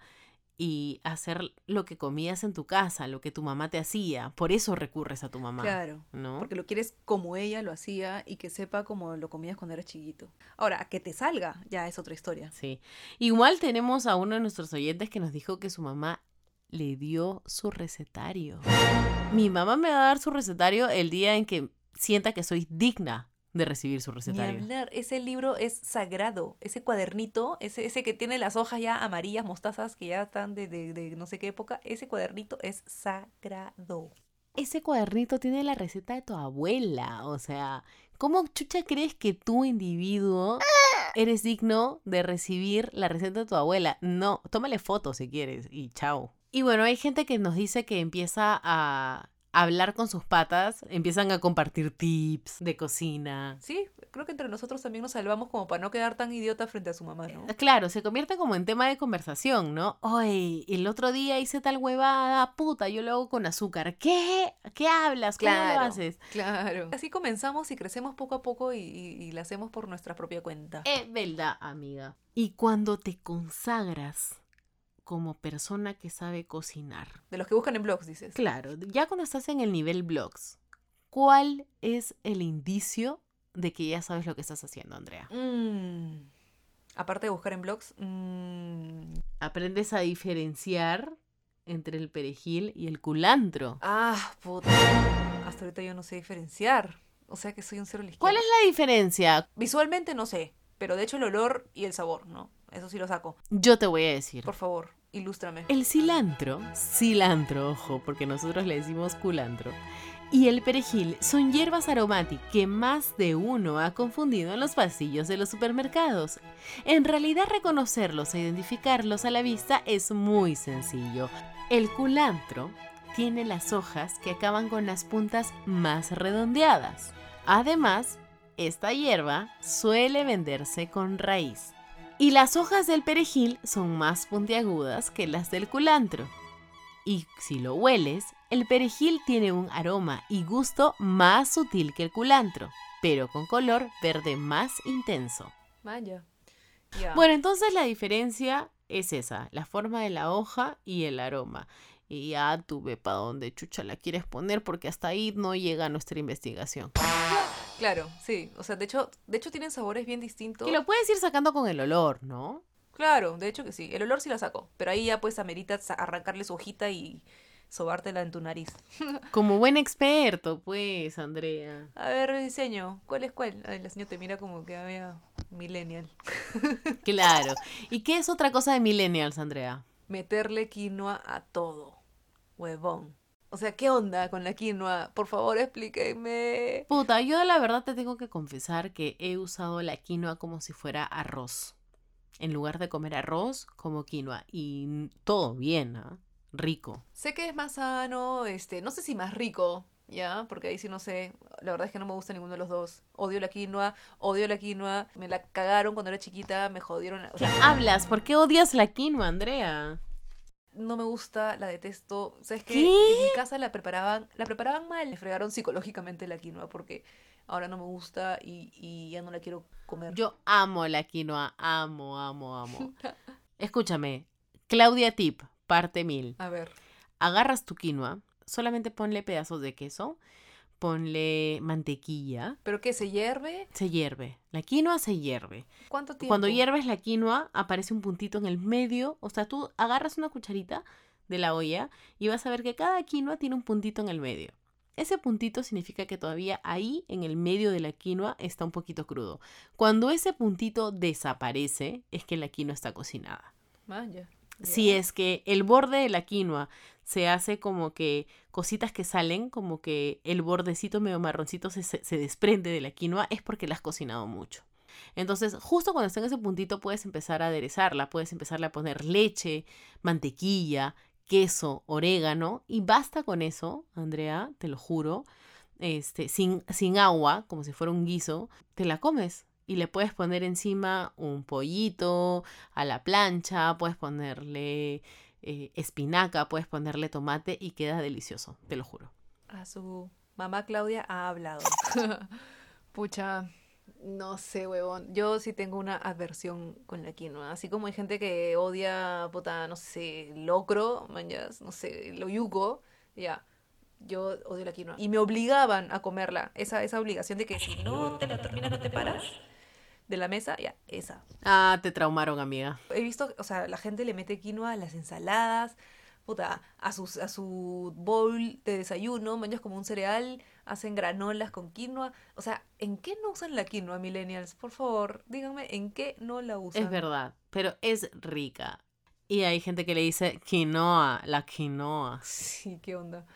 y hacer lo que comías en tu casa, lo que tu mamá te hacía. Por eso recurres a tu mamá. Claro. ¿No? Porque lo quieres como ella lo hacía y que sepa como lo comías cuando eras chiquito. Ahora, que te salga, ya es otra historia. Sí. Igual tenemos a uno de nuestros oyentes que nos dijo que su mamá le dio su recetario. Mi mamá me va a dar su recetario el día en que sienta que soy digna de recibir su recetario. ese libro es sagrado. Ese cuadernito, ese, ese que tiene las hojas ya amarillas, mostazas, que ya están de, de- de no sé qué época, ese cuadernito es sagrado. Ese cuadernito tiene la receta de tu abuela. O sea, ¿cómo chucha crees que tú, individuo, eres digno de recibir la receta de tu abuela? No, tómale fotos si quieres y chao. Y bueno, hay gente que nos dice que empieza a hablar con sus patas, empiezan a compartir tips de cocina. Sí, creo que entre nosotros también nos salvamos como para no quedar tan idiota frente a su mamá, ¿no? Claro, se convierte como en tema de conversación, ¿no? Oye, el otro día hice tal huevada, puta, yo lo hago con azúcar. ¿Qué? ¿Qué hablas? ¿Cómo lo haces? Claro. Así comenzamos y crecemos poco a poco y, y, y la hacemos por nuestra propia cuenta. Es verdad, amiga. Y cuando te consagras como persona que sabe cocinar. De los que buscan en blogs, dices. Claro, ya cuando estás en el nivel blogs, ¿cuál es el indicio de que ya sabes lo que estás haciendo, Andrea? Mm. Aparte de buscar en blogs, mm, Aprendes a diferenciar entre el perejil y el culantro. ah, puta. Hasta ahorita yo no sé diferenciar. O sea que soy un cero a la ¿Cuál es la diferencia? Visualmente no sé, pero de hecho el olor y el sabor, ¿no? Eso sí lo saco. Yo te voy a decir. Por favor, ilústrame. El cilantro, cilantro, ojo, porque nosotros le decimos culantro, y el perejil son hierbas aromáticas que más de uno ha confundido en los pasillos de los supermercados. En realidad reconocerlos e identificarlos a la vista es muy sencillo. El culantro tiene las hojas que acaban con las puntas más redondeadas. Además, esta hierba suele venderse con raíz. Y las hojas del perejil son más puntiagudas que las del culantro. Y si lo hueles, el perejil tiene un aroma y gusto más sutil que el culantro, pero con color verde más intenso. Vaya. Bueno, entonces la diferencia es esa, la forma de la hoja y el aroma. Y ya tú ve para dónde chucha la quieres poner porque hasta ahí no llega nuestra investigación. Claro, sí. O sea, de hecho, de hecho tienen sabores bien distintos. Que lo puedes ir sacando con el olor, ¿no? Claro, de hecho que sí. El olor sí la saco. Pero ahí ya pues amerita arrancarle su hojita y sobártela en tu nariz. (laughs) Como buen experto, pues, Andrea. A ver, diseño. ¿Cuál es cuál? Ay, la señora te mira como que había millennial. (laughs) Claro. ¿Y qué es otra cosa de millennials, Andrea? Meterle quinoa a todo. Huevón. O sea, ¿qué onda con la quinoa? Por favor, explíquenme. Puta, yo la verdad te tengo que confesar que he usado la quinoa como si fuera arroz. En lugar de comer arroz, como quinoa. Y todo bien, ¿ah? Rico. Sé que es más sano, este, no sé si más rico, ¿ya? Porque ahí sí no sé. La verdad es que no me gusta ninguno de los dos. Odio la quinoa, odio la quinoa. Me la cagaron cuando era chiquita, me jodieron. la- o ¿Qué sea, hablas? ¿Por qué odias la quinoa, Andrea? No me gusta, la detesto. ¿Sabes qué? ¿Qué? En mi casa la preparaban, la preparaban mal. Me fregaron psicológicamente la quinoa porque ahora no me gusta y, y ya no la quiero comer. Yo amo la quinoa. Amo, amo, amo. (laughs) Escúchame. Claudia Tip, parte mil. A ver. Agarras tu quinoa, solamente ponle pedazos de queso, ponle mantequilla, ¿Pero qué? ¿Se hierve? se hierve. La quinoa se hierve. ¿Cuánto tiempo? Cuando hierves la quinoa, aparece un puntito en el medio. O sea, tú agarras una cucharita de la olla y vas a ver que cada quinoa tiene un puntito en el medio. ese puntito significa que todavía ahí en el medio de la quinoa está un poquito crudo. Cuando ese puntito desaparece, es que la quinoa está cocinada. Vaya. Si es que el borde de la quinoa se hace como que cositas que salen, como que el bordecito medio marroncito se, se, desprende de la quinoa, es porque la has cocinado mucho. Entonces, justo cuando está en ese puntito, puedes empezar a aderezarla, puedes empezarle a poner leche, mantequilla, queso, orégano, y basta con eso, Andrea, te lo juro, este, sin, sin agua, como si fuera un guiso, te la comes. Y le puedes poner encima un pollito a la plancha, puedes ponerle eh, espinaca, puedes ponerle tomate y queda delicioso, te lo juro. A su mamá Claudia ha hablado. (laughs) Pucha, no sé, huevón. Yo sí tengo una aversión con la quinoa. Así como hay gente que odia, puta, no sé, locro, mañas, no sé, lo yugo, ya. Yo odio la quinoa. Y me obligaban a comerla. Esa, esa obligación de que si no te la terminas, no te paras de la mesa, ya, esa. Ah, te traumaron, amiga. He visto, o sea, la gente le mete quinoa a las ensaladas, puta, a, sus, a su bowl de desayuno, mañas como un cereal, hacen granolas con quinoa. O sea, ¿en qué no usan la quinoa, millennials? Por favor, díganme, ¿en qué no la usan? Es verdad, pero es rica. Y hay gente que le dice quinoa, la quinoa. Sí, ¿qué onda?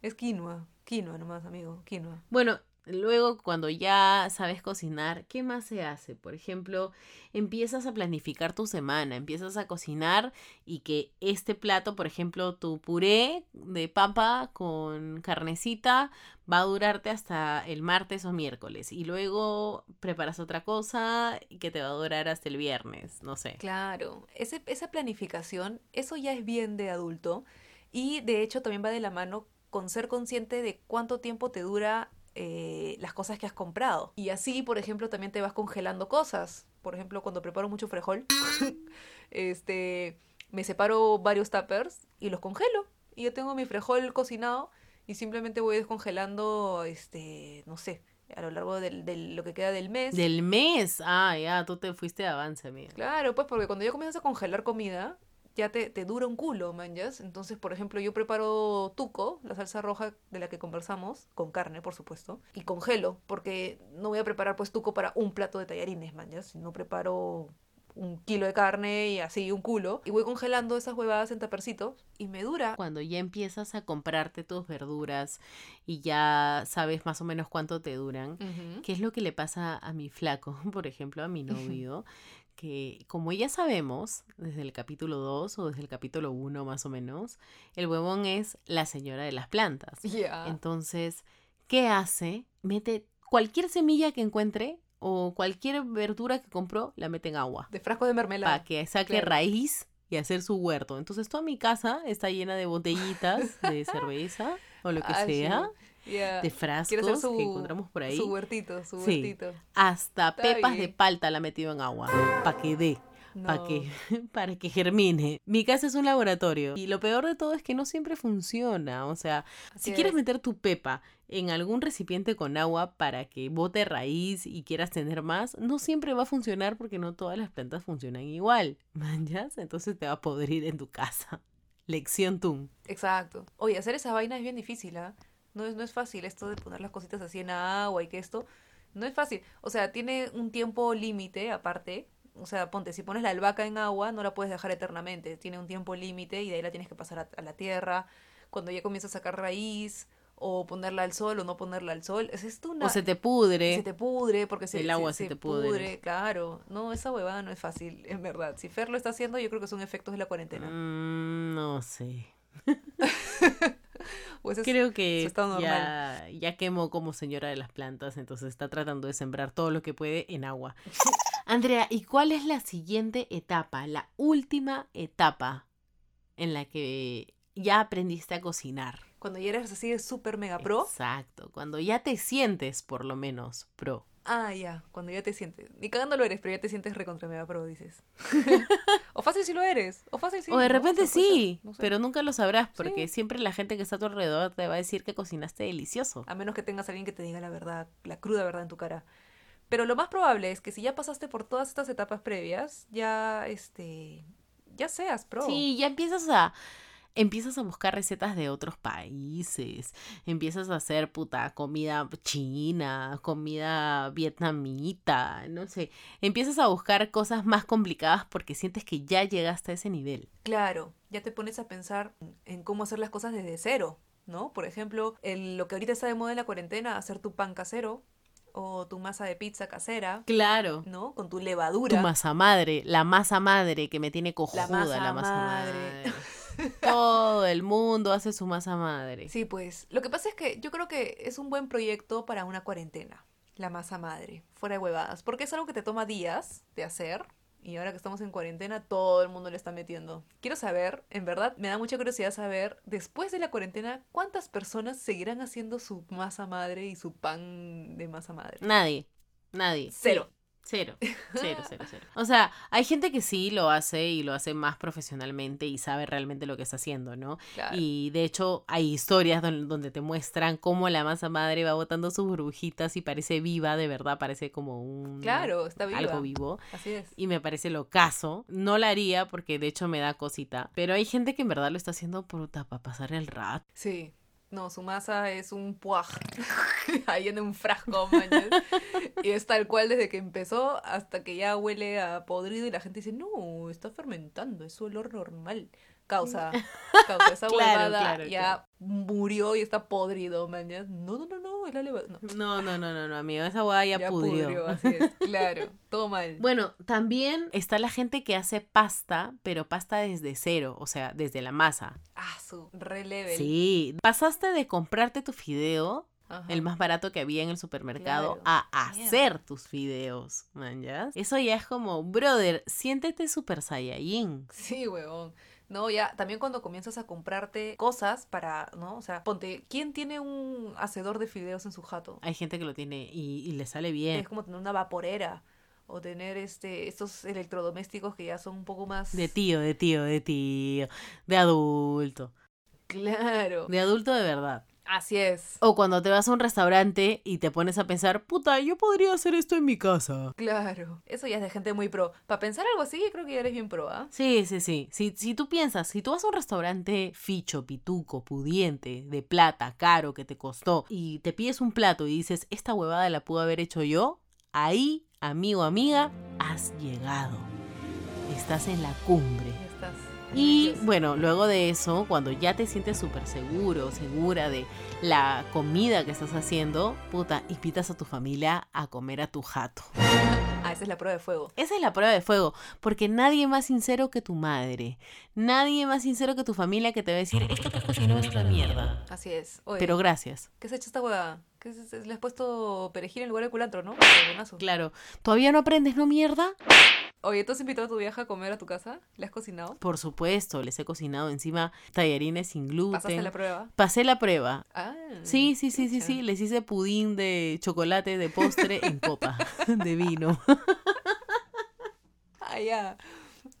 Es quinoa, quinoa nomás, amigo, quinoa. Bueno, Luego, cuando ya sabes cocinar, ¿qué más se hace? Por ejemplo, empiezas a planificar tu semana, empiezas a cocinar y que este plato, por ejemplo, tu puré de papa con carnecita va a durarte hasta el martes o miércoles y luego preparas otra cosa que te va a durar hasta el viernes, no sé. Claro, Ese, esa planificación, eso ya es bien de adulto y de hecho también va de la mano con ser consciente de cuánto tiempo te dura eh, las cosas que has comprado. Y así, por ejemplo, también te vas congelando cosas. Por ejemplo, cuando preparo mucho frijol, (laughs) este, me separo varios tuppers y los congelo. Y yo tengo mi frijol cocinado y simplemente voy descongelando, este, no sé, a lo largo del, del, lo que queda del mes. Del mes, ah, ya, tú te fuiste de avance, amiga. Claro, pues porque cuando ya comienzas a congelar comida, ya te, te dura un culo, manjas. Entonces, por ejemplo, yo preparo tuco, la salsa roja de la que conversamos, con carne, por supuesto, y congelo, porque no voy a preparar pues tuco para un plato de tallarines, manjas. No preparo un kilo de carne y así un culo y voy congelando esas huevadas en tapercitos y me dura. Cuando ya empiezas a comprarte tus verduras y ya sabes más o menos cuánto te duran, uh -huh. ¿qué es lo que le pasa a mi flaco, (laughs) por ejemplo, a mi (laughs) novio? Que como ya sabemos, desde el capítulo 2 o desde el capítulo 1 más o menos, el huevón es la señora de las plantas. Yeah. Entonces, ¿qué hace? Mete cualquier semilla que encuentre o cualquier verdura que compró, la mete en agua. De frasco de mermelada. Para que saque claro. raíz y hacer su huerto. Entonces, toda mi casa está llena de botellitas de cerveza o lo que ah, sea. Sí. Yeah. de frascos su, que encontramos por ahí. Su huertito, su sí. huertito. Hasta Está pepas bien. de palta la ha metido en agua. Para que dé. No. Para que, (laughs) para que germine. Mi casa es un laboratorio. Y lo peor de todo es que no siempre funciona. O sea, Así si es. quieres meter tu pepa en algún recipiente con agua para que bote raíz y quieras tener más, no siempre va a funcionar porque no todas las plantas funcionan igual. (laughs) ¿Manjas? Entonces te va a podrir en tu casa. Lección TUM. Exacto. Oye, hacer esa vaina es bien difícil, ¿ah? No es, no es fácil esto de poner las cositas así en agua y que esto. No es fácil. O sea, tiene un tiempo límite aparte. O sea, ponte, si pones la albahaca en agua, no la puedes dejar eternamente. Tiene un tiempo límite y de ahí la tienes que pasar a, a, la tierra. Cuando ya comienza a sacar raíz, o ponerla al sol o no ponerla al sol. Es esto una... O se te pudre. Se te pudre porque se, El agua se, se se te pudre. pudre. Claro. No, esa huevada no es fácil, en verdad. Si Fer lo está haciendo, yo creo que son efectos de la cuarentena. Mm, no sé. (laughs) Es Creo que estado normal. ya, ya quemó como señora de las plantas, entonces está tratando de sembrar todo lo que puede en agua. (laughs) Andrea, ¿y cuál es la siguiente etapa, la última etapa en la que ya aprendiste a cocinar? Cuando ya eres así de súper mega pro. Exacto, cuando ya te sientes por lo menos pro. Ah, ya, cuando ya te sientes. Ni cagando lo eres, pero ya te sientes recontra mega pro, dices. (laughs) o fácil si lo eres. O fácil si o de ¿no? repente sí, no sé. pero nunca lo sabrás porque Sí. siempre la gente que está a tu alrededor te va a decir que cocinaste delicioso. A menos que tengas a alguien que te diga la verdad, la cruda verdad en tu cara. Pero lo más probable es que si ya pasaste por todas estas etapas previas, ya, este, ya seas pro. Sí, ya empiezas a, empiezas a buscar recetas de otros países, empiezas a hacer puta comida china, comida vietnamita, no sé, empiezas a buscar cosas más complicadas porque sientes que ya llegaste a ese nivel. Claro, ya te pones a pensar en cómo hacer las cosas desde cero, ¿no? Por ejemplo, el- lo que ahorita está de moda en la cuarentena, hacer tu pan casero o tu masa de pizza casera, Claro. ¿no? Con tu Tu levadura. masa madre, la masa madre que me tiene cojuda, la masa masa, madre. madre. (laughs) Todo el mundo hace su masa madre. Sí, pues. Lo que pasa es que yo creo que es un buen proyecto para una cuarentena. La masa madre. Fuera de huevadas. Porque es algo que te toma días de hacer. Y ahora que estamos en cuarentena, todo el mundo le está metiendo. Quiero saber, en verdad, me da mucha curiosidad saber, después de la cuarentena, ¿cuántas personas seguirán haciendo su masa madre y su pan de masa madre? Nadie, nadie. Cero. Cero, (laughs) cero, cero, cero. O sea, hay gente que sí lo hace y lo hace más profesionalmente y sabe realmente lo que está haciendo, ¿no? Claro. Y de hecho hay historias don- donde te muestran cómo la masa madre va botando sus burbujitas y parece viva, de verdad, parece como un... Claro, está viva. Algo vivo. Así es. Y me parece lo caso. No la haría porque de hecho me da cosita. Pero hay gente que en verdad lo está haciendo puta, para pasar el rato. Sí. No, su masa es un puaj. (laughs) Ahí en un frasco. Y es tal cual desde que empezó hasta que ya huele a podrido y la gente dice, no, está fermentando, es su olor normal. Causa, (laughs) causa, esa Claro, huevada claro, ya claro. murió y está podrido, mañas. No, no, no, no, la levadura. No, No, no, no, no, no, amigo. Esa hueá ya, pudrió. así es. (laughs) Claro, todo mal. Bueno, también está la gente que hace pasta, pero pasta desde cero, o sea, desde la masa. Ah, su re level. Sí, pasaste de comprarte tu fideo, Ajá. el más barato que había en el supermercado, Claro. a hacer tus fideos, man, ¿ya? Eso ya es como, brother, siéntete super saiyajin. Sí, huevón. No, ya, también cuando comienzas a comprarte cosas para, ¿no? O sea, ponte, ¿quién tiene un hacedor de fideos en su jato? Hay gente que lo tiene y, y le sale bien. Es como tener una vaporera o tener este estos electrodomésticos que ya son un poco más De tío, de tío, de tío, de adulto, Claro. de adulto de verdad. Así es. O cuando te vas a un restaurante y te pones a pensar, puta, yo podría hacer esto en mi casa. Claro. Eso ya es de gente muy pro. Para pensar algo así, creo que ya eres bien pro, ¿ah? Sí, sí, sí. Si, si tú piensas, si tú vas a un restaurante ficho, pituco, pudiente, de plata, caro, que te costó, y te pides un plato y dices, esta huevada la pude haber hecho yo, ahí, amigo, amiga, has llegado. Estás en la cumbre. Estás. Y bueno, luego de eso, cuando ya te sientes súper seguro, segura de la comida que estás haciendo, puta, invitas a tu familia a comer a tu jato. Ah, esa es la prueba de fuego. Esa es la prueba de fuego, porque nadie más sincero que tu madre, nadie más sincero que tu familia que te va a decir, esto que has cocinado es una mierda. Así es. Oye, Pero gracias. ¿qué se ha hecho esta hueá? ¿Qué se- se- le has puesto perejil en lugar de culantro, no? Claro, ¿todavía no aprendes, no mierda? Oye, ¿tú has invitado a tu vieja a comer a tu casa? ¿Le has cocinado? Por supuesto, les he cocinado encima tallarines sin gluten. ¿Pasaste la prueba? Pasé la prueba. Ah. Sí, sí, sí, sí, sí. Les hice pudín de chocolate de postre en (laughs) copa de vino. Ah, ya.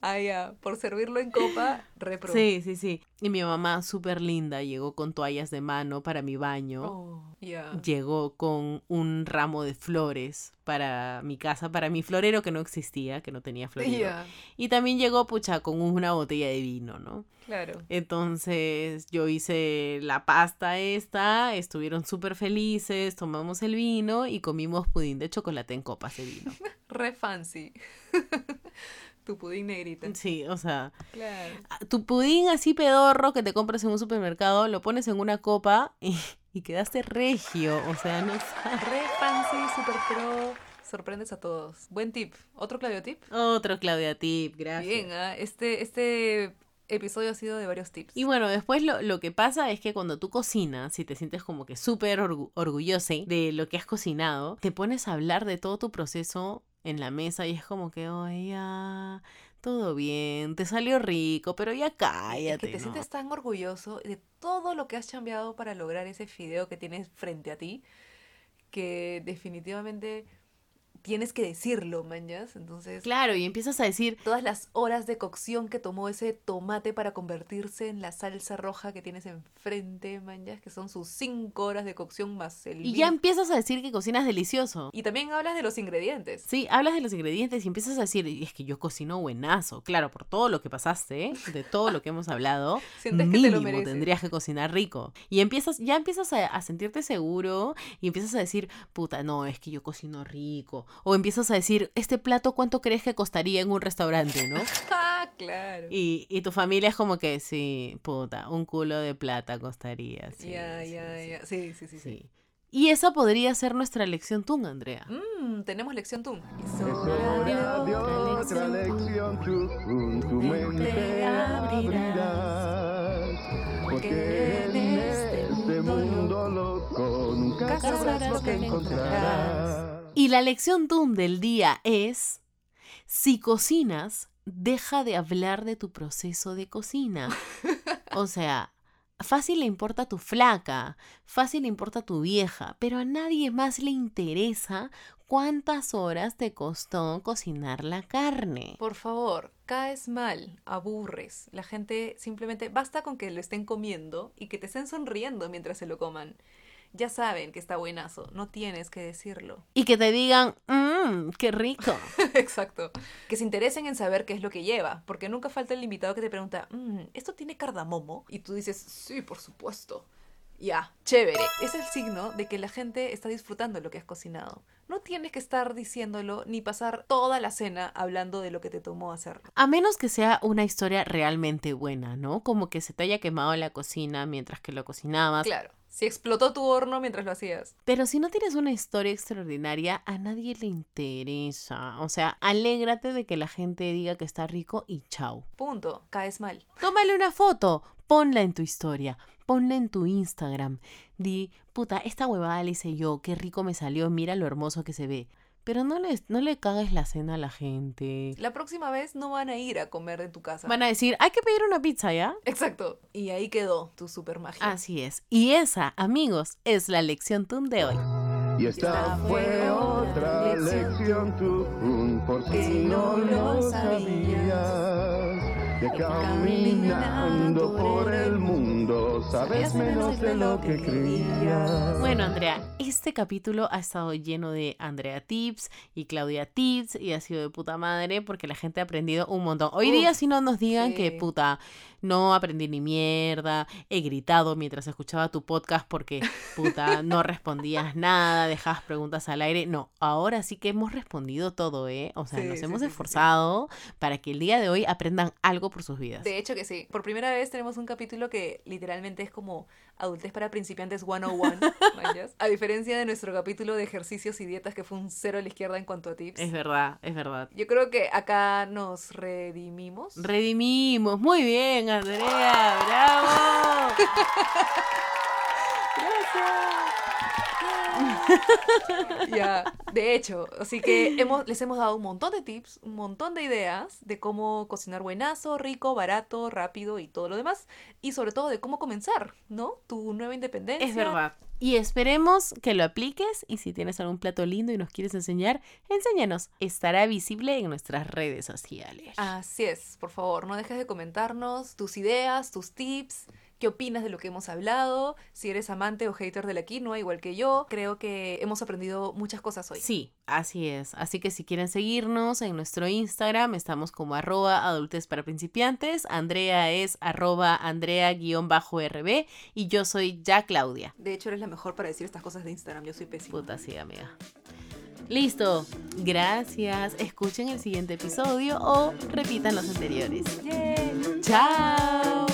Ah, ya. Por servirlo en copa, repro. Sí, sí, sí. Y mi mamá, súper linda, llegó con toallas de mano para mi baño. Oh, ya. Llegó con un ramo de flores para mi casa, para mi florero que no existía, que no tenía florero. Ya, Y también llegó, pucha, con una botella de vino, ¿no? claro. Entonces yo hice la pasta esta, estuvieron súper felices, tomamos el vino y comimos pudín de chocolate en copas de vino. (laughs) Re fancy. (laughs) tu pudín negrita. Sí, o sea, Claro. tu pudín así pedorro que te compras en un supermercado, lo pones en una copa y, y quedaste regio, o sea, no. (laughs) Re fancy, super pro. Sorprendes a todos. Buen tip. ¿Otro Claudio tip? Otro Claudia Tip, gracias. Bien, ¿ah? este, este episodio ha sido de varios tips. Y bueno, después lo, lo que pasa es que cuando tú cocinas, si te sientes como que súper orgu- orgullosa de lo que has cocinado, te pones a hablar de todo tu proceso en la mesa y es como que, oye, ya, todo bien, te salió rico, pero ya Es cállate. que te ¿no? sientes tan orgulloso de todo lo que has cambiado para lograr ese fideo que tienes frente a ti, que definitivamente tienes que decirlo, mañas. Entonces, Claro, y empiezas a decir, todas las horas de cocción que tomó ese tomate para convertirse en la salsa roja que tienes enfrente, mañas, que son sus cinco horas de cocción más el y ya empiezas a decir que cocinas delicioso. Y también hablas de los ingredientes. Sí, hablas de los ingredientes y empiezas a decir, "Y es que yo cocino buenazo. Claro, por todo lo que pasaste, de todo lo que hemos hablado, (laughs) Sientes que te lo mínimo tendrías que cocinar rico. Y empiezas, ya empiezas a, a sentirte seguro y empiezas a decir, puta, no, es que yo cocino rico. O empiezas a decir, este plato, ¿cuánto crees que costaría en un restaurante, no? (laughs) Ah, claro. Y, y tu familia es como que, sí, puta, un culo de plata costaría. Sí, ya, sí, ya, sí, ya. Sí, sí, sí, sí. sí. Y esa podría ser nuestra lección tú, Andrea. Mm, tenemos lección tú. Es hora de otra lección, tú con tu mente abrirás. Porque en este mundo loco nunca sabrás lo que encontrarás. Y la lección TUN del día es, si cocinas, deja de hablar de tu proceso de cocina. (laughs) O sea, fácil le importa tu flaca, fácil le importa tu vieja, pero a nadie más le interesa cuántas horas te costó cocinar la carne. Por favor, caes mal, aburres. La gente simplemente basta con que lo estén comiendo y que te estén sonriendo mientras se lo coman. Ya saben que está buenazo, no tienes que decirlo. Y que te digan, mmm, qué rico. (laughs) Exacto. Que se interesen en saber qué es lo que lleva, porque nunca falta el invitado que te pregunta, "Mm, ¿esto tiene cardamomo? Y tú dices, sí, por supuesto. Ya, chévere. Es el signo de que la gente está disfrutando lo que has cocinado. No tienes que estar diciéndolo ni pasar toda la cena hablando de lo que te tomó hacerlo. A menos que sea una historia realmente buena, ¿no? Como que se te haya quemado la cocina mientras que lo cocinabas. Claro, si explotó tu horno mientras lo hacías. Pero si no tienes una historia extraordinaria, a nadie le interesa. O sea, alégrate de que la gente diga que está rico y chau. Punto. Caes mal. Tómale una foto, ponla en tu historia, ponla en tu Instagram. Di, puta, esta huevada la hice yo, qué rico me salió, mira lo hermoso que se ve. Pero no le, no le cagues la cena a la gente. La próxima vez no van a ir a comer en tu casa. Van a decir, hay que pedir una pizza, ¿ya? Exacto. Y ahí quedó tu super magia. Así es. Y esa, amigos, es la lección TUN de hoy. Y esta fue otra lección, porque si no lo sabías. Que caminando por el mundo sabes menos de lo que creías. Bueno, Andrea, este capítulo ha estado lleno de Andrea Tips y Claudia Tips y ha sido de puta madre porque la gente ha aprendido un montón. Hoy Uf, día si no nos digan sí. que puta, no aprendí ni mierda, he gritado mientras escuchaba tu podcast porque puta, (laughs) no respondías nada, dejabas preguntas al aire. No, ahora sí que hemos respondido todo, ¿eh? O sea, Sí, nos sí, hemos sí, sí, sí. esforzado para que el día de hoy aprendan algo por sus vidas. De hecho que sí. Por primera vez tenemos un capítulo que literalmente es como adultez para principiantes 101. (laughs) ¿manjas? a diferencia de nuestro capítulo de ejercicios y dietas que fue un cero a la izquierda en cuanto a tips. Es verdad, es verdad. Yo creo que acá nos redimimos. Redimimos. Muy bien, Andrea. Bravo. (laughs) (laughs) Ya, de hecho, así que hemos, les hemos dado un montón de tips, un montón de ideas de cómo cocinar buenazo, rico, barato, rápido y todo lo demás. Y sobre todo de cómo comenzar, ¿no? Tu nueva independencia. Es verdad. Y esperemos que lo apliques y si tienes algún plato lindo y nos quieres enseñar, enséñanos. Estará visible en nuestras redes sociales. Así es, por favor, no dejes de comentarnos tus ideas, tus tips, qué opinas de lo que hemos hablado, si eres amante o hater de la quinoa, igual que yo. Creo que hemos aprendido muchas cosas hoy. Sí, así es. Así que si quieren seguirnos en nuestro Instagram, estamos como arroba para principiantes. Andrea es arroba andrea-rb y yo soy ya Claudia. De hecho, eres la mejor para decir estas cosas de Instagram, yo soy pésima. Puta, sí, amiga. Listo. Gracias. Escuchen el siguiente episodio o repitan los anteriores. Chao.